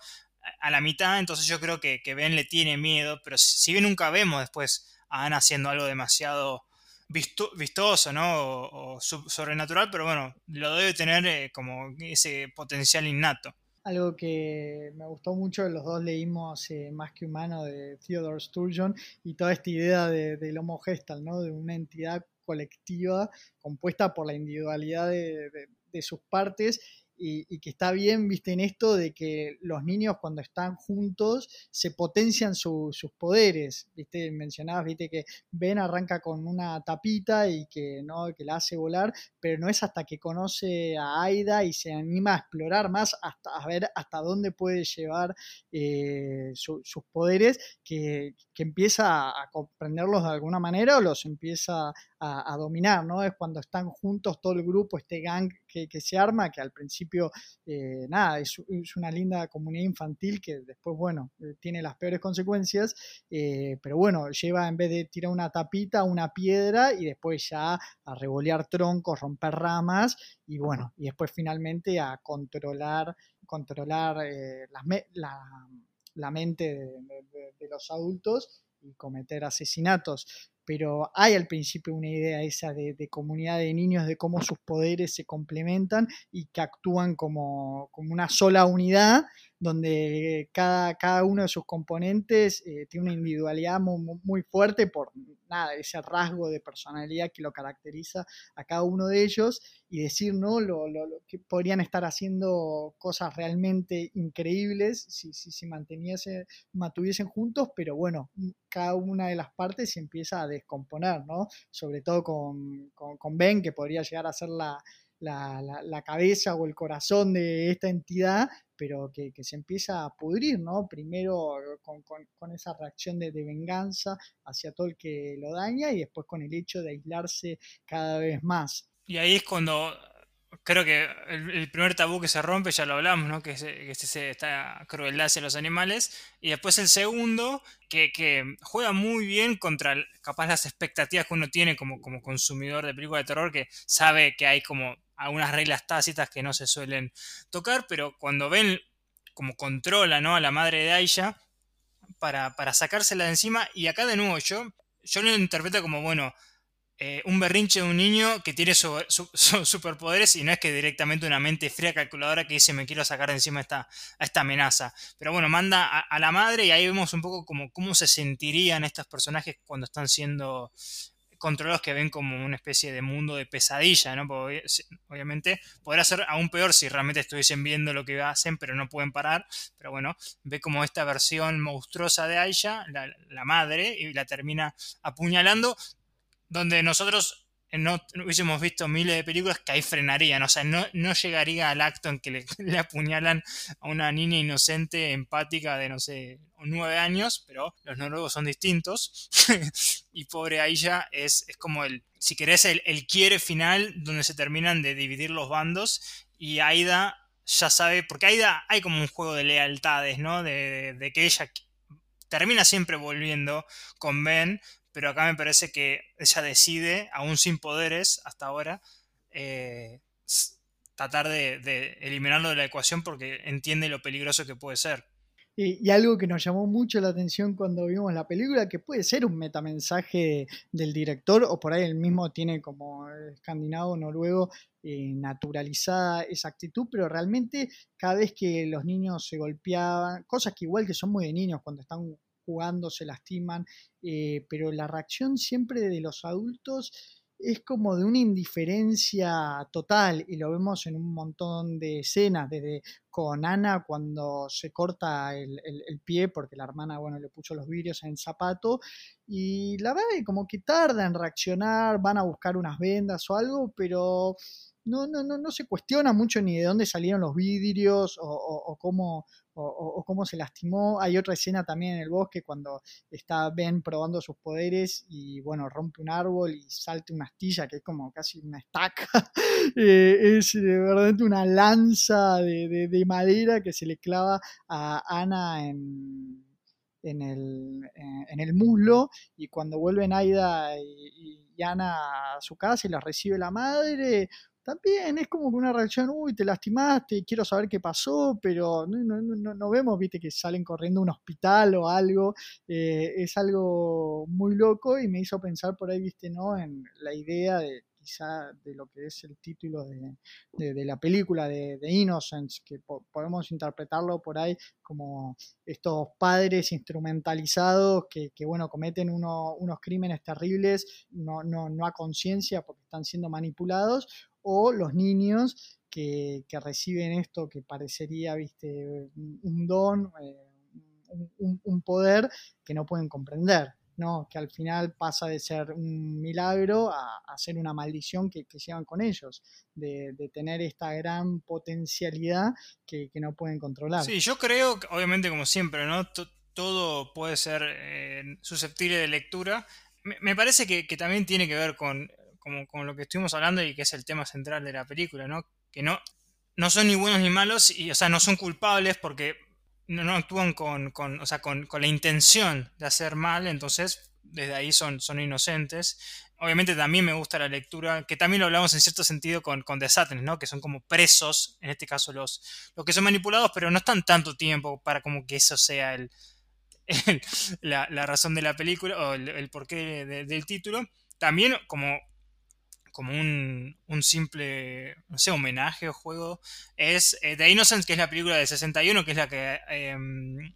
a la mitad, entonces yo creo que, Ben le tiene miedo, pero si bien nunca vemos después a Ana haciendo algo demasiado vistoso, ¿no? O, sobrenatural, pero bueno, lo debe tener eh, como ese potencial innato. Algo que me gustó mucho, los dos leímos eh, Más que Humano de Theodore Sturgeon y toda esta idea del Homo Gestal, ¿no? De una entidad colectiva compuesta por la individualidad de, de sus partes y, que está bien, viste, en esto de que los niños cuando están juntos se potencian sus poderes, viste, mencionabas, viste, que Ben arranca con una tapita y que, ¿no? que la hace volar, pero no es hasta que conoce a Aida y se anima a explorar más, hasta a ver hasta dónde puede llevar eh, sus poderes, que, empieza a comprenderlos de alguna manera o los empieza a, dominar, ¿no? Es cuando están juntos todo el grupo, este gang que, se arma, que al principio, eh, nada, es, una linda comunidad infantil que después, bueno, eh, tiene las peores consecuencias, pero bueno, lleva en vez de tirar una tapita, una piedra y después ya a revolear troncos, romper ramas y bueno, y después finalmente a controlar, controlar la, la, mente de los adultos y cometer asesinatos pero hay al principio una idea esa de, comunidad de niños, de cómo sus poderes se complementan y que actúan como, como una sola unidad donde cada, cada uno de sus componentes eh, tiene una individualidad muy, fuerte por nada, ese rasgo de personalidad que lo caracteriza a cada uno de ellos y decir, ¿no? Lo, que podrían estar haciendo cosas realmente increíbles si, si se mantuviesen juntos, pero bueno, cada una de las partes se empieza a descomponer, ¿no? Sobre todo con, con Ben, que podría llegar a ser la, la, cabeza o el corazón de esta entidad, pero que, se empieza a pudrir, ¿no? Primero con, esa reacción de, venganza hacia todo el que lo daña y después con el hecho de aislarse cada vez más. Y ahí es cuando creo que el, primer tabú que se rompe, ya lo hablamos, ¿no? Que es, que es esta crueldad hacia los animales. Y después el segundo, que, que, juega muy bien contra capaz las expectativas que uno tiene como, como consumidor de películas de terror, que sabe que hay como algunas reglas tácitas que no se suelen tocar, pero cuando ven como controla ¿no? a la madre de Aisha para, para sacársela de encima, y acá de nuevo yo, yo lo interpreto como, bueno, eh, un berrinche de un niño que tiene superpoderes y no es que directamente una mente fría calculadora que dice me quiero sacar de encima esta, a esta amenaza. Pero bueno, manda a, a, la madre y ahí vemos un poco como cómo se sentirían estos personajes cuando están siendo controlados que ven como una especie de mundo de pesadilla, ¿no? Obviamente podrá ser aún peor si realmente estuviesen viendo lo que hacen, pero no pueden parar. Pero bueno, ve como esta versión monstruosa de Aisha, la madre, y la termina apuñalando, donde nosotros no hubiésemos visto miles de películas que ahí frenarían, o sea, no, no llegaría al acto en que le, apuñalan a una niña inocente, empática de, no sé, nueve años, pero los noruegos son distintos, y pobre Aisha es, es como el, si querés, el, el quiere final, donde se terminan de dividir los bandos, y Aida ya sabe, porque Aida hay como un juego de lealtades, ¿no? De que ella termina siempre volviendo con Ben, pero acá me parece que ella decide, aún sin poderes hasta ahora, eh, tratar de, eliminarlo de la ecuación porque entiende lo peligroso que puede ser. Y, algo que nos llamó mucho la atención cuando vimos la película, que puede ser un metamensaje del director, o por ahí el mismo tiene como escandinavo, noruego, eh, naturalizada esa actitud, pero realmente cada vez que los niños se golpeaban, cosas que igual que son muy de niños cuando están jugando, se lastiman, eh, pero la reacción siempre de los adultos es como de una indiferencia total y lo vemos en un montón de escenas, desde con Ana cuando se corta el, pie porque la hermana, bueno, le puso los vidrios en el zapato y la verdad es como que tarda en reaccionar, van a buscar unas vendas o algo, pero no, no, no, no se cuestiona mucho ni de dónde salieron los vidrios o, cómo, o, cómo se lastimó. Hay otra escena también en el bosque cuando está Ben probando sus poderes y bueno, rompe un árbol y salta una astilla que es como casi una estaca. Eh, es de verdad una lanza de, madera que se le clava a Ana en, en el, eh, en el muslo y cuando vuelven Aida y, y, Ana a su casa y la recibe la madre, también es como una reacción, uy, te lastimaste, quiero saber qué pasó, pero no, vemos, viste, que salen corriendo a un hospital o algo. Eh, es algo muy loco y me hizo pensar por ahí, viste, ¿no? En la idea de quizá de lo que es el título de, la película de, Innocence, que podemos interpretarlo por ahí como estos padres instrumentalizados que, bueno, cometen unos crímenes terribles, no, no, no a conciencia porque están siendo manipulados, o los niños que, reciben esto que parecería, viste, un don, eh, un, poder que no pueden comprender. ¿no? que al final pasa de ser un milagro a, ser una maldición que, que, llevan con ellos, de, tener esta gran potencialidad que, no pueden controlar. Sí, yo creo, obviamente como siempre, ¿no? todo puede ser eh, susceptible de lectura. Me, parece que, también tiene que ver con como con lo que estuvimos hablando y que es el tema central de la película, ¿no? que no, no son ni buenos ni malos, y, o sea, no son culpables porque no, actúan con, con, o sea, con, con, la intención de hacer mal, entonces desde ahí son, son inocentes. Obviamente también me gusta la lectura, que también lo hablamos en cierto sentido con, con The ¿no? Que son como presos, en este caso los, los que son manipulados, pero no están tanto tiempo para como que eso sea el, la, la, razón de la película o el, el porqué del título. También como como un, un, simple, no sé, homenaje o juego, es eh, The Innocence, que es la película de 61, que es la que eh,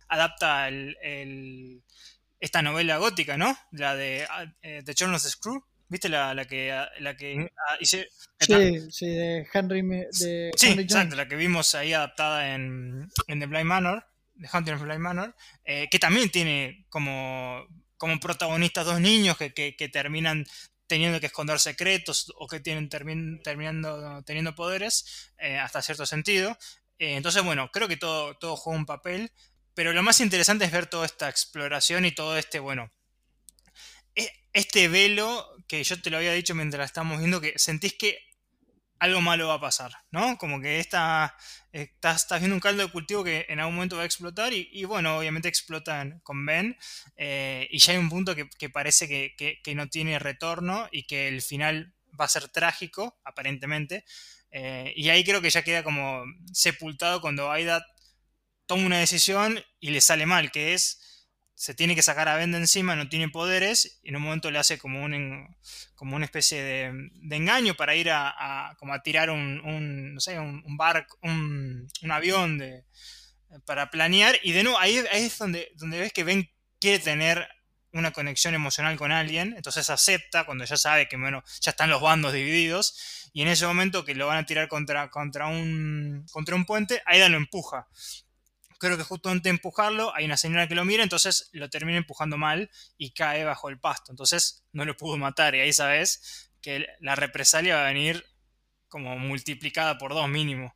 adapta el, el, esta novela gótica, ¿no? La de eh, The Children of the Screw. ¿Viste la, la que, la que hice? Sí, sí, de Henry. De sí, exacto, la que vimos ahí adaptada en, en The Blind Manor, The Hunting of Blind Manor, eh, que también tiene como, como protagonistas dos niños que, que, que terminan teniendo que esconder secretos o que tienen terminando teniendo poderes eh, hasta cierto sentido. Eh, entonces, bueno, creo que todo, todo juega un papel, pero lo más interesante es ver toda esta exploración y todo este, bueno, e, este velo que yo te lo había dicho mientras estamos viendo, que sentís que algo malo va a pasar, ¿no? Como que esta, estás, viendo un caldo de cultivo que en algún momento va a explotar y, bueno, obviamente explotan con Ben eh, y ya hay un punto que, parece que, no tiene retorno y que el final va a ser trágico, aparentemente. Eh, y ahí creo que ya queda como sepultado cuando Aida toma una decisión y le sale mal, que es se tiene que sacar a Ben de encima, no tiene poderes, y en un momento le hace como, un, como una especie de, engaño para ir a, como a tirar un, un no sé, un, barco, un, avión de, para planear, y de nuevo ahí, es donde, donde ves que Ben quiere tener una conexión emocional con alguien, entonces acepta cuando ya sabe que bueno, ya están los bandos divididos, y en ese momento que lo van a tirar contra, contra, un, contra un puente, Aida lo empuja creo que justo antes de empujarlo hay una señora que lo mira, entonces lo termina empujando mal y cae bajo el pasto. Entonces no lo pudo matar y ahí sabes que la represalia va a venir como multiplicada por dos mínimo.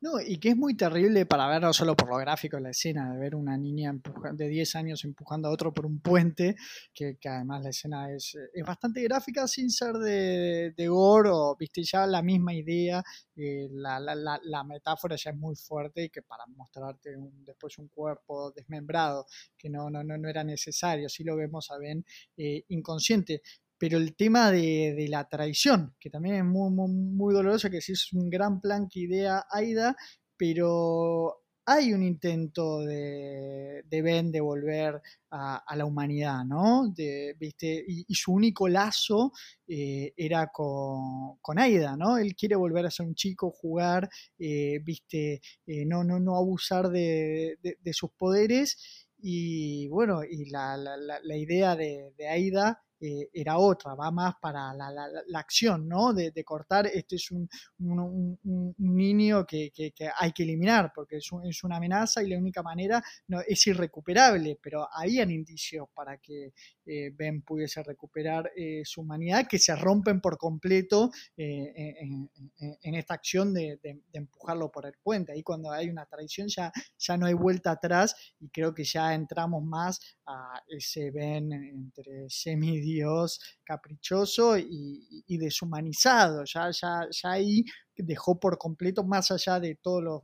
No, y que es muy terrible para ver, no solo por lo gráfico la escena, de ver una niña de 10 años empujando a otro por un puente, que, además la escena es, bastante gráfica sin ser de, de gore viste, ya la misma idea, eh, la, la, la, metáfora ya es muy fuerte y que para mostrarte después un cuerpo desmembrado, que no, no, no, no era necesario, si lo vemos a Ben eh, inconsciente, pero el tema de, la traición, que también es muy, muy, doloroso, que sí es un gran plan que idea Aida, pero hay un intento de, de Ben de volver a, la humanidad, ¿no? ¿viste? Y, su único lazo eh, era con, Aida, ¿no? Él quiere volver a ser un chico, jugar, eh, ¿viste? Eh, no, no, no abusar de, de, sus poderes. Y bueno, y la, la, la idea de, Aida eh, era otra, va más para la, la, acción, ¿no? De, cortar, este es un, un, niño que, que, hay que eliminar porque es, es, una amenaza y la única manera no, es irrecuperable, pero habían indicios para que eh, Ben pudiese recuperar eh, su humanidad que se rompen por completo en, en, esta acción de, de, empujarlo por el puente. Ahí cuando hay una traición ya, ya no hay vuelta atrás y creo que ya entramos más a ese Ben entre semi Dios caprichoso y, deshumanizado. Ya, ya, ya ahí dejó por completo, más allá de todas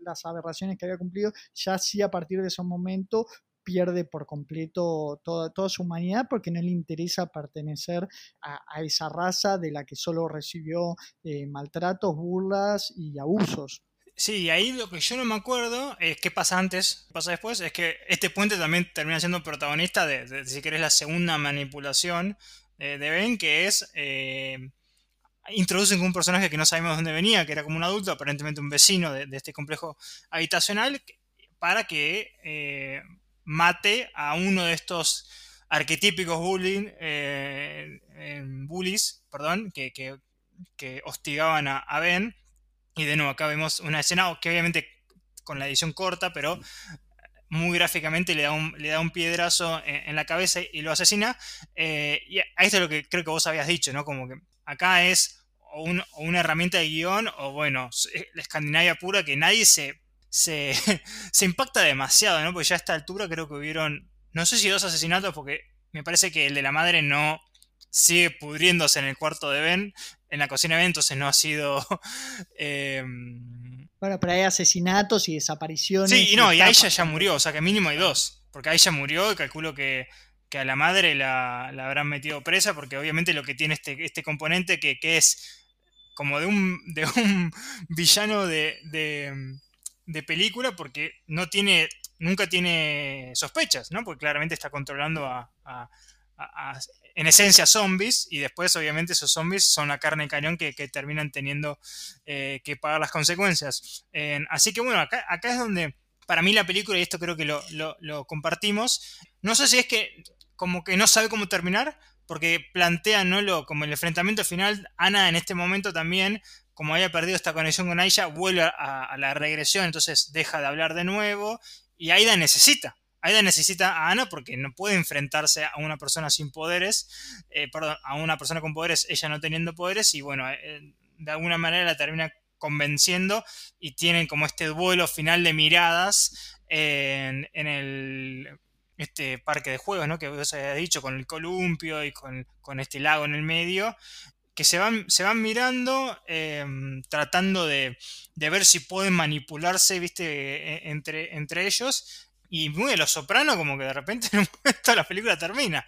las aberraciones que había cumplido, ya sí a partir de ese momento pierde por completo toda, toda su humanidad porque no le interesa pertenecer a, esa raza de la que solo recibió eh, maltratos, burlas y abusos. Sí, ahí lo que yo no me acuerdo es qué pasa antes, qué pasa después, es que este puente también termina siendo protagonista de, si querés, la segunda manipulación de, Ben, que es... Eh, introducen un personaje que no sabemos dónde venía, que era como un adulto, aparentemente un vecino de, este complejo habitacional, para que eh, mate a uno de estos arquetípicos bullying, eh, bullies perdón, que, que, hostigaban a Ben y de nuevo, acá vemos una escena que obviamente con la edición corta, pero muy gráficamente le da un, le da un piedrazo en, la cabeza y lo asesina. Eh, y esto es lo que creo que vos habías dicho, ¿no? Como que acá es o, una herramienta de guion o bueno, la Escandinavia pura que nadie se, se, se, impacta demasiado, ¿no? Porque ya a esta altura creo que hubieron, no sé si dos asesinatos, porque me parece que el de la madre no sigue pudriéndose en el cuarto de Ben en la cocina de entonces no ha sido... Em, bueno, pero hay asesinatos y desapariciones. Sí, y no, y Aisha ya murió, o sea que mínimo hay dos. Porque Aisha murió y calculo que, a la madre la, habrán metido presa porque obviamente lo que tiene este, este componente que, es como de un, de un villano de, de, película porque no tiene, nunca tiene sospechas, ¿no? Porque claramente está controlando a en esencia zombies y después obviamente esos zombies son la carne de cañón que, terminan teniendo eh, que pagar las consecuencias. así que bueno, acá, es donde para mí la película, y esto creo que lo, compartimos, no sé si es que como que no sabe cómo terminar, porque plantea ¿no? lo, como el enfrentamiento final, Ana en este momento también, como había perdido esta conexión con Aisha, vuelve a la regresión, entonces deja de hablar de nuevo y Aida necesita Aida necesita a Ana porque no puede enfrentarse a una persona sin poderes, eh, perdón, a una persona con poderes, ella no teniendo poderes, y bueno, eh, de alguna manera la termina convenciendo y tienen como este duelo final de miradas en, el este parque de juegos, ¿no? Que vos habías dicho, con el columpio y con, este lago en el medio, que se van, se van mirando, em, tratando de, de, ver si pueden manipularse, viste, e, entre, entre ellos, y muy de los soprano, como que de repente en un momento la película termina.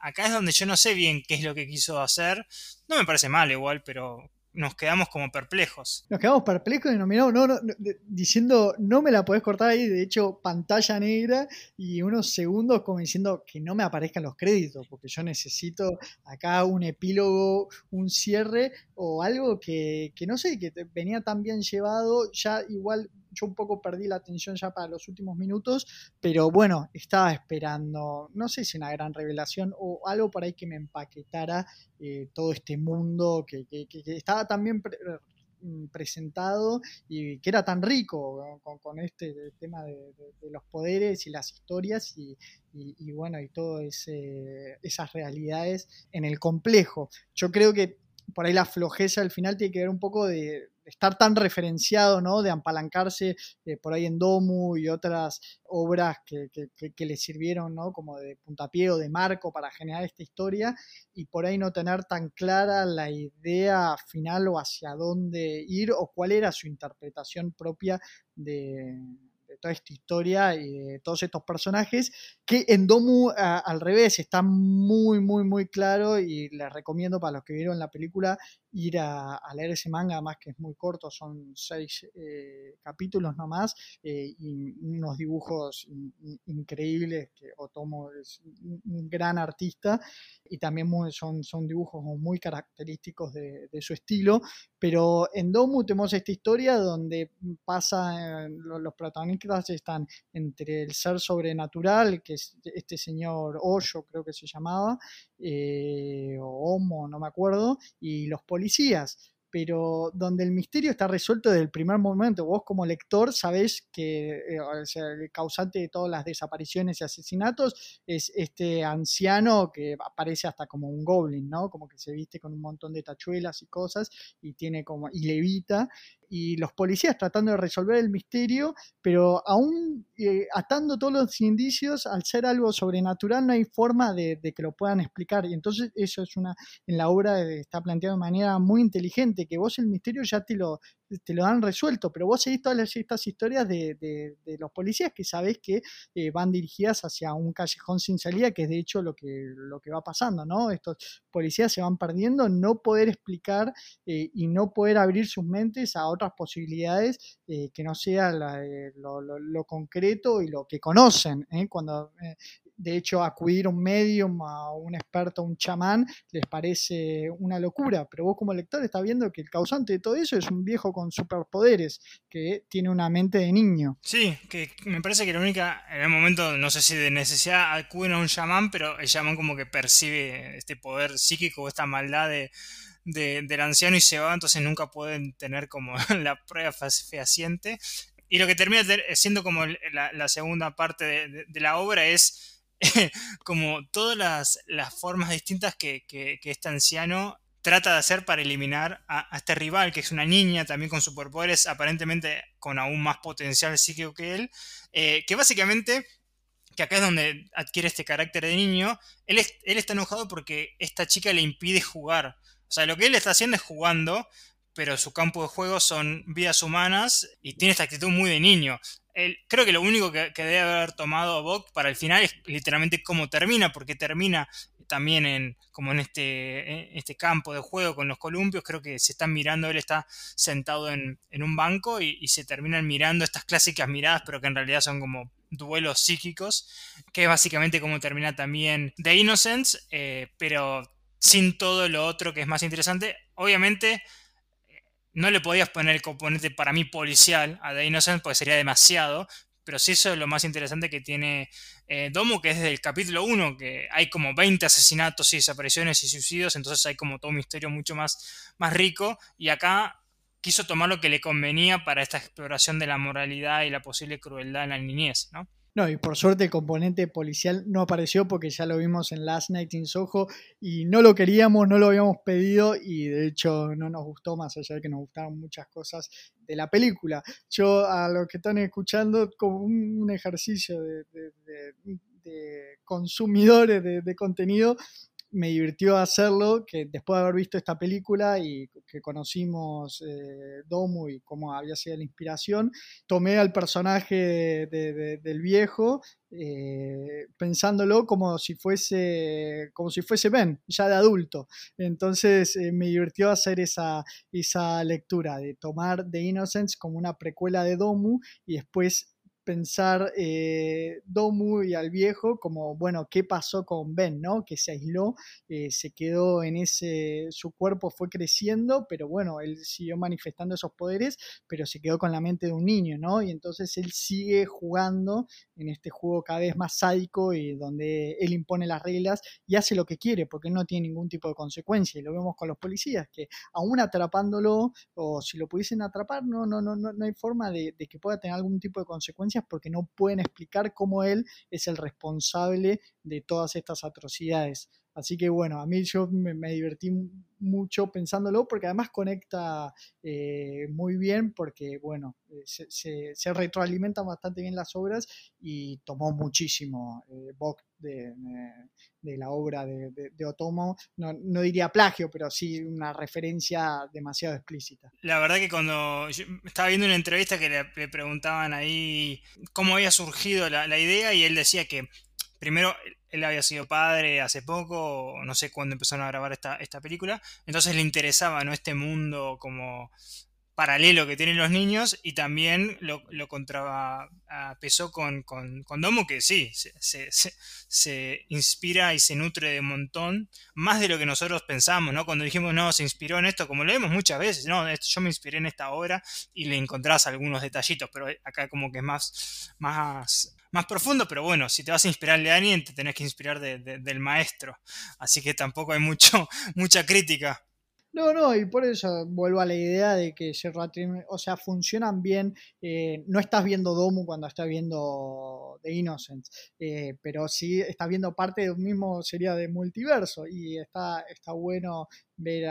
acá es donde yo no sé bien qué es lo que quiso hacer. No me parece mal igual, pero nos quedamos como perplejos. Nos quedamos perplejos y nos miramos, no, no, diciendo, no me la podés cortar ahí, de hecho, pantalla negra y unos segundos como diciendo que no me aparezcan los créditos, porque yo necesito acá un epílogo, un cierre o algo que, que no sé, que venía tan bien llevado, ya igual yo un poco perdí la atención ya para los últimos minutos, pero bueno, estaba esperando, no sé si una gran revelación o algo por ahí que me empaquetara eh, todo este mundo que, estaba también mm, presentado y que era tan rico con, este tema de, los poderes y las historias y, bueno, y todas esas realidades en el complejo. Yo creo que por ahí la flojeza al final tiene que ver un poco de, estar tan referenciado, ¿no? De apalancarse eh, por ahí en Domu y otras obras que, que, le sirvieron, ¿no? Como de puntapié o de marco para generar esta historia y por ahí no tener tan clara la idea final o hacia dónde ir o cuál era su interpretación propia de toda esta historia y de todos estos personajes, que en Domu al revés está muy, muy, muy claro y les recomiendo para los que vieron la película ir a, leer ese manga, además que es muy corto, son seis eh, capítulos nomás, eh, y unos dibujos increíbles, que Otomo es un gran artista, y también son, son dibujos muy característicos de, su estilo, pero en Domu tenemos esta historia donde pasa, los protagonistas están entre el ser sobrenatural, que es este señor Osho, creo que se llamaba, eh, o Homo, no me acuerdo, y los policías pero donde el misterio está resuelto desde el primer momento. Vos como lector sabés que eh, el causante de todas las desapariciones y asesinatos es este anciano que aparece hasta como un goblin, ¿no? Como que se viste con un montón de tachuelas y cosas y tiene como y levita y los policías tratando de resolver el misterio, pero aún eh, atando todos los indicios, al ser algo sobrenatural no hay forma de, que lo puedan explicar. Y entonces eso es una, en la obra está planteado de manera muy inteligente, que vos el misterio ya te lo, te lo han resuelto, pero vos seguís todas estas historias de, de, los policías que sabés que eh, van dirigidas hacia un callejón sin salida, que es de hecho lo que, lo que va pasando, ¿no? Estos policías se van perdiendo, no poder explicar eh, y no poder abrir sus mentes a otras posibilidades eh, que no sea lo, lo, concreto y lo que conocen. Cuando de hecho, acudir a un medium, a un experto, a un chamán, les parece una locura, pero vos como lector estás viendo que el causante de todo eso es un viejo con superpoderes que tiene una mente de niño. Sí, que me parece que la única, en el momento, no sé si de necesidad acuden a un chamán, pero el chamán como que percibe este poder psíquico, esta maldad de, del anciano y se va, entonces nunca pueden tener como la prueba fehaciente. Y lo que termina siendo como la, segunda parte de la obra es como todas las, formas distintas que, este anciano trata de hacer para eliminar a, este rival, que es una niña también con superpoderes, aparentemente con aún más potencial psíquico que él, eh, que básicamente que acá es donde adquiere este carácter de niño, él, él está enojado porque esta chica le impide jugar. O sea, lo que él está haciendo es jugando, pero su campo de juego son vidas humanas y tiene esta actitud muy de niño. Creo que lo único que, debe haber tomado Bock para el final es literalmente cómo termina, porque termina también en como en este, este campo de juego con los columpios, creo que se están mirando, él está sentado en, un banco y, se terminan mirando estas clásicas miradas, pero que en realidad son como duelos psíquicos, que es básicamente como termina también The Innocence, eh, pero sin todo lo otro que es más interesante. Obviamente no le podías poner el componente para mí policial a The Innocent porque sería demasiado, pero sí eso es lo más interesante que tiene eh, Domo, que es desde el capítulo 1, que hay como 20 asesinatos y desapariciones y suicidios, entonces hay como todo un misterio mucho más, más rico, y acá quiso tomar lo que le convenía para esta exploración de la moralidad y la posible crueldad en la niñez, ¿no? No, y por suerte el componente policial no apareció porque ya lo vimos en Last Night in Soho y no lo queríamos, no lo habíamos pedido y de hecho no nos gustó más allá de que nos gustaron muchas cosas de la película. Yo a los que están escuchando como un, ejercicio de, consumidores de contenido, me divirtió hacerlo, que después de haber visto esta película y que conocimos eh, Domu y cómo había sido la inspiración, tomé al personaje del viejo eh, pensándolo como si fuese como si fuese Ben, ya de adulto. Entonces eh, me divirtió hacer esa, esa lectura, de tomar The Innocence como una precuela de Domu y después pensar eh, Domu y al viejo como, bueno, ¿qué pasó con Ben, no? Que se aisló, eh, se quedó en ese, su cuerpo fue creciendo, pero bueno, él siguió manifestando esos poderes, pero se quedó con la mente de un niño, ¿no? Y entonces él sigue jugando en este juego cada vez más sádico y donde él impone las reglas y hace lo que quiere, porque no tiene ningún tipo de consecuencia. Y lo vemos con los policías, que aún atrapándolo, o si lo pudiesen atrapar, no, no, no, no, hay forma de que pueda tener algún tipo de consecuencia porque no pueden explicar cómo él es el responsable de todas estas atrocidades. Así que bueno, a mí yo me, divertí mucho pensándolo porque además conecta eh, muy bien porque bueno, eh, se, retroalimentan bastante bien las obras y tomó muchísimo eh, de, la obra de, Otomo. No, diría plagio, pero sí una referencia demasiado explícita. La verdad que cuando estaba viendo una entrevista que le, preguntaban ahí cómo había surgido la idea y él decía que primero él había sido padre hace poco, no sé cuándo empezaron a grabar esta, esta película, entonces le interesaba ¿no? este mundo como paralelo que tienen los niños y también lo, lo contrapesó con, con, con, Domo, que sí, se, se, inspira y se nutre de un montón, más de lo que nosotros pensamos, ¿no? Cuando dijimos, no, se inspiró en esto, como lo vemos muchas veces, no, yo me inspiré en esta obra y le encontrás algunos detallitos, pero acá como que es más, más, más profundo, pero bueno, si te vas a inspirarle a alguien, te tenés que inspirar del maestro, así que tampoco hay mucho, mucha crítica. No, no, y por eso vuelvo a la idea de que se o sea, funcionan bien. Eh, no estás viendo Domu cuando estás viendo The Innocence, eh, pero sí estás viendo parte de un mismo sería de multiverso y está, está bueno ver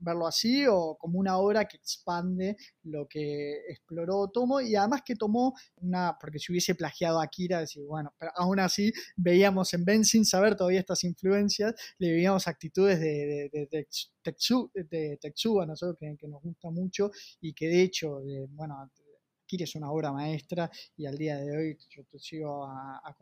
verlo así o como una obra que expande lo que exploró Tomo y además que tomó una, porque si hubiese plagiado a Akira, decir, bueno, pero aún así veíamos en Ben sin saber todavía estas influencias, le veíamos actitudes de, de, de, Tetsuba, nosotros que, que, nos gusta mucho y que de hecho, bueno, Akira es una obra maestra y al día de hoy yo te sigo a, a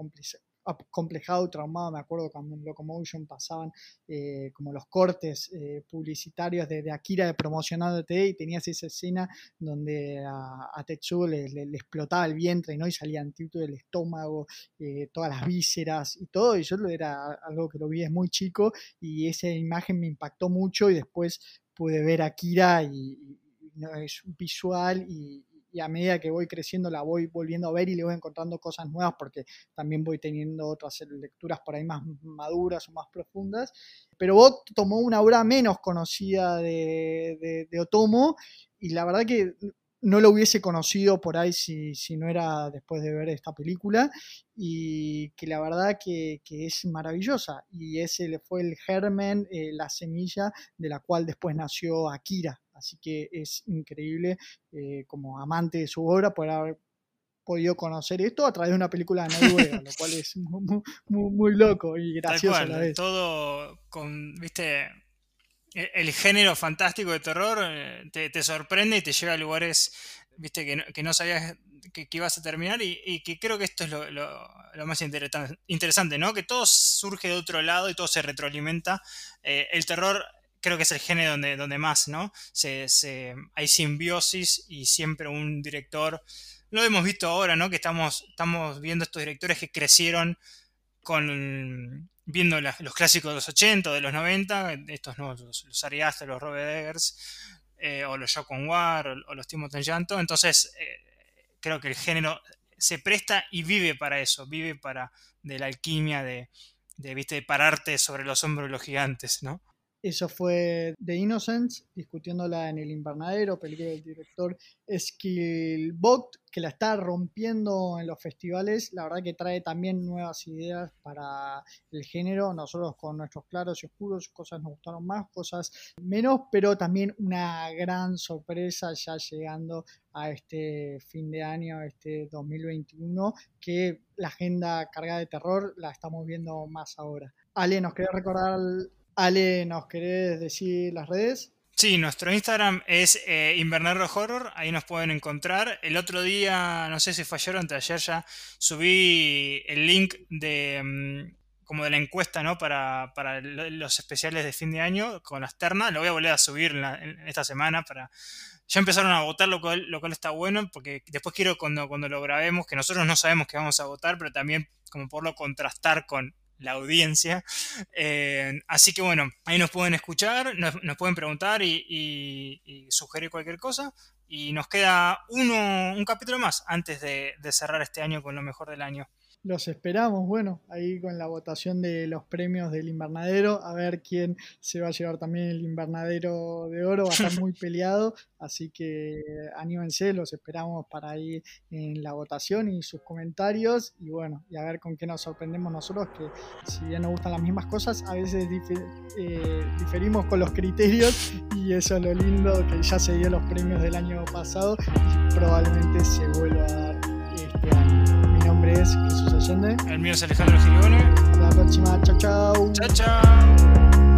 complejado, traumado. Me acuerdo cuando en Locomotion pasaban eh, como los cortes eh, publicitarios de, Akira de promocionándote y tenías esa escena donde a, a Tetsuo le, explotaba el vientre ¿no? y salían título del estómago, eh, todas las vísceras y todo. Y yo era algo que lo vi es muy chico y esa imagen me impactó mucho y después pude ver a Akira y, no, es visual y, y a medida que voy creciendo la voy volviendo a ver y le voy encontrando cosas nuevas porque también voy teniendo otras lecturas por ahí más maduras o más profundas. Pero Bot tomó una obra menos conocida de, Otomo y la verdad que no lo hubiese conocido por ahí si, no era después de ver esta película y que la verdad que, es maravillosa y ese fue el germen, eh, la semilla de la cual después nació Akira. Así que es increíble eh, como amante de su obra poder haber podido conocer esto a través de una película de Noruega, lo cual es muy, muy, loco y gracioso a la vez. Todo con, viste, e-, el género fantástico de terror eh, te, sorprende y te lleva a lugares, viste, que no, que no sabías que, ibas a terminar y, que creo que esto es lo, más interesante, ¿no? Que todo surge de otro lado y todo se retroalimenta. Eh, el terror creo que es el género donde, donde más, ¿no? Se, hay simbiosis y siempre un director, lo hemos visto ahora, ¿no? Que estamos, estamos viendo estos directores que crecieron con viendo los clásicos de los 80, de los 90, estos no, los, los Ari los Robert eh, o los Jocon War, o, los Timothy Llanto. Entonces, eh, creo que el género se presta y vive para eso, vive para de la alquimia, de, de, ¿viste? pararte sobre los hombros de los gigantes, ¿no? Eso fue The Innocence, discutiéndola en el invernadero, película del director Skillbot, que la está rompiendo en los festivales. La verdad que trae también nuevas ideas para el género. Nosotros con nuestros claros y oscuros, cosas nos gustaron más, cosas menos, pero también una gran sorpresa ya llegando a este fin de año, este 2021, que la agenda cargada de terror la estamos viendo más ahora. Ale, ¿nos querés recordar Ale, ¿nos querés decir las redes? Sí, nuestro Instagram es eh, Invernadero Horror, ahí nos pueden encontrar. El otro día, no sé si fue ayer o ayer ya, subí el link de mm, como de la encuesta, ¿no? Para, los especiales de fin de año con las ternas. Lo voy a volver a subir en, esta semana para... Ya empezaron a votar, lo cual, lo cual está bueno, porque después quiero cuando, cuando lo grabemos, que nosotros no sabemos que vamos a votar, pero también como por lo contrastar con la audiencia. Eh, así que bueno, ahí nos pueden escuchar, nos, pueden preguntar y, sugerir cualquier cosa. Y nos queda uno, un capítulo más antes de cerrar este año con lo mejor del año los esperamos, bueno, ahí con la votación de los premios del invernadero, a ver quién se va a llevar también el invernadero de oro, va a estar muy peleado, así que anímense, los esperamos para ahí en la votación y sus comentarios, y bueno, y a ver con qué nos sorprendemos nosotros, que si bien nos gustan las mismas cosas, a veces eh, diferimos con los criterios, y eso es lo lindo, que ya se dio los premios del año pasado, y probablemente se vuelva a dar este año es Jesús Allende. El mío es Alejandro Girone. Hasta la próxima. Chao, chao. Chao, chao.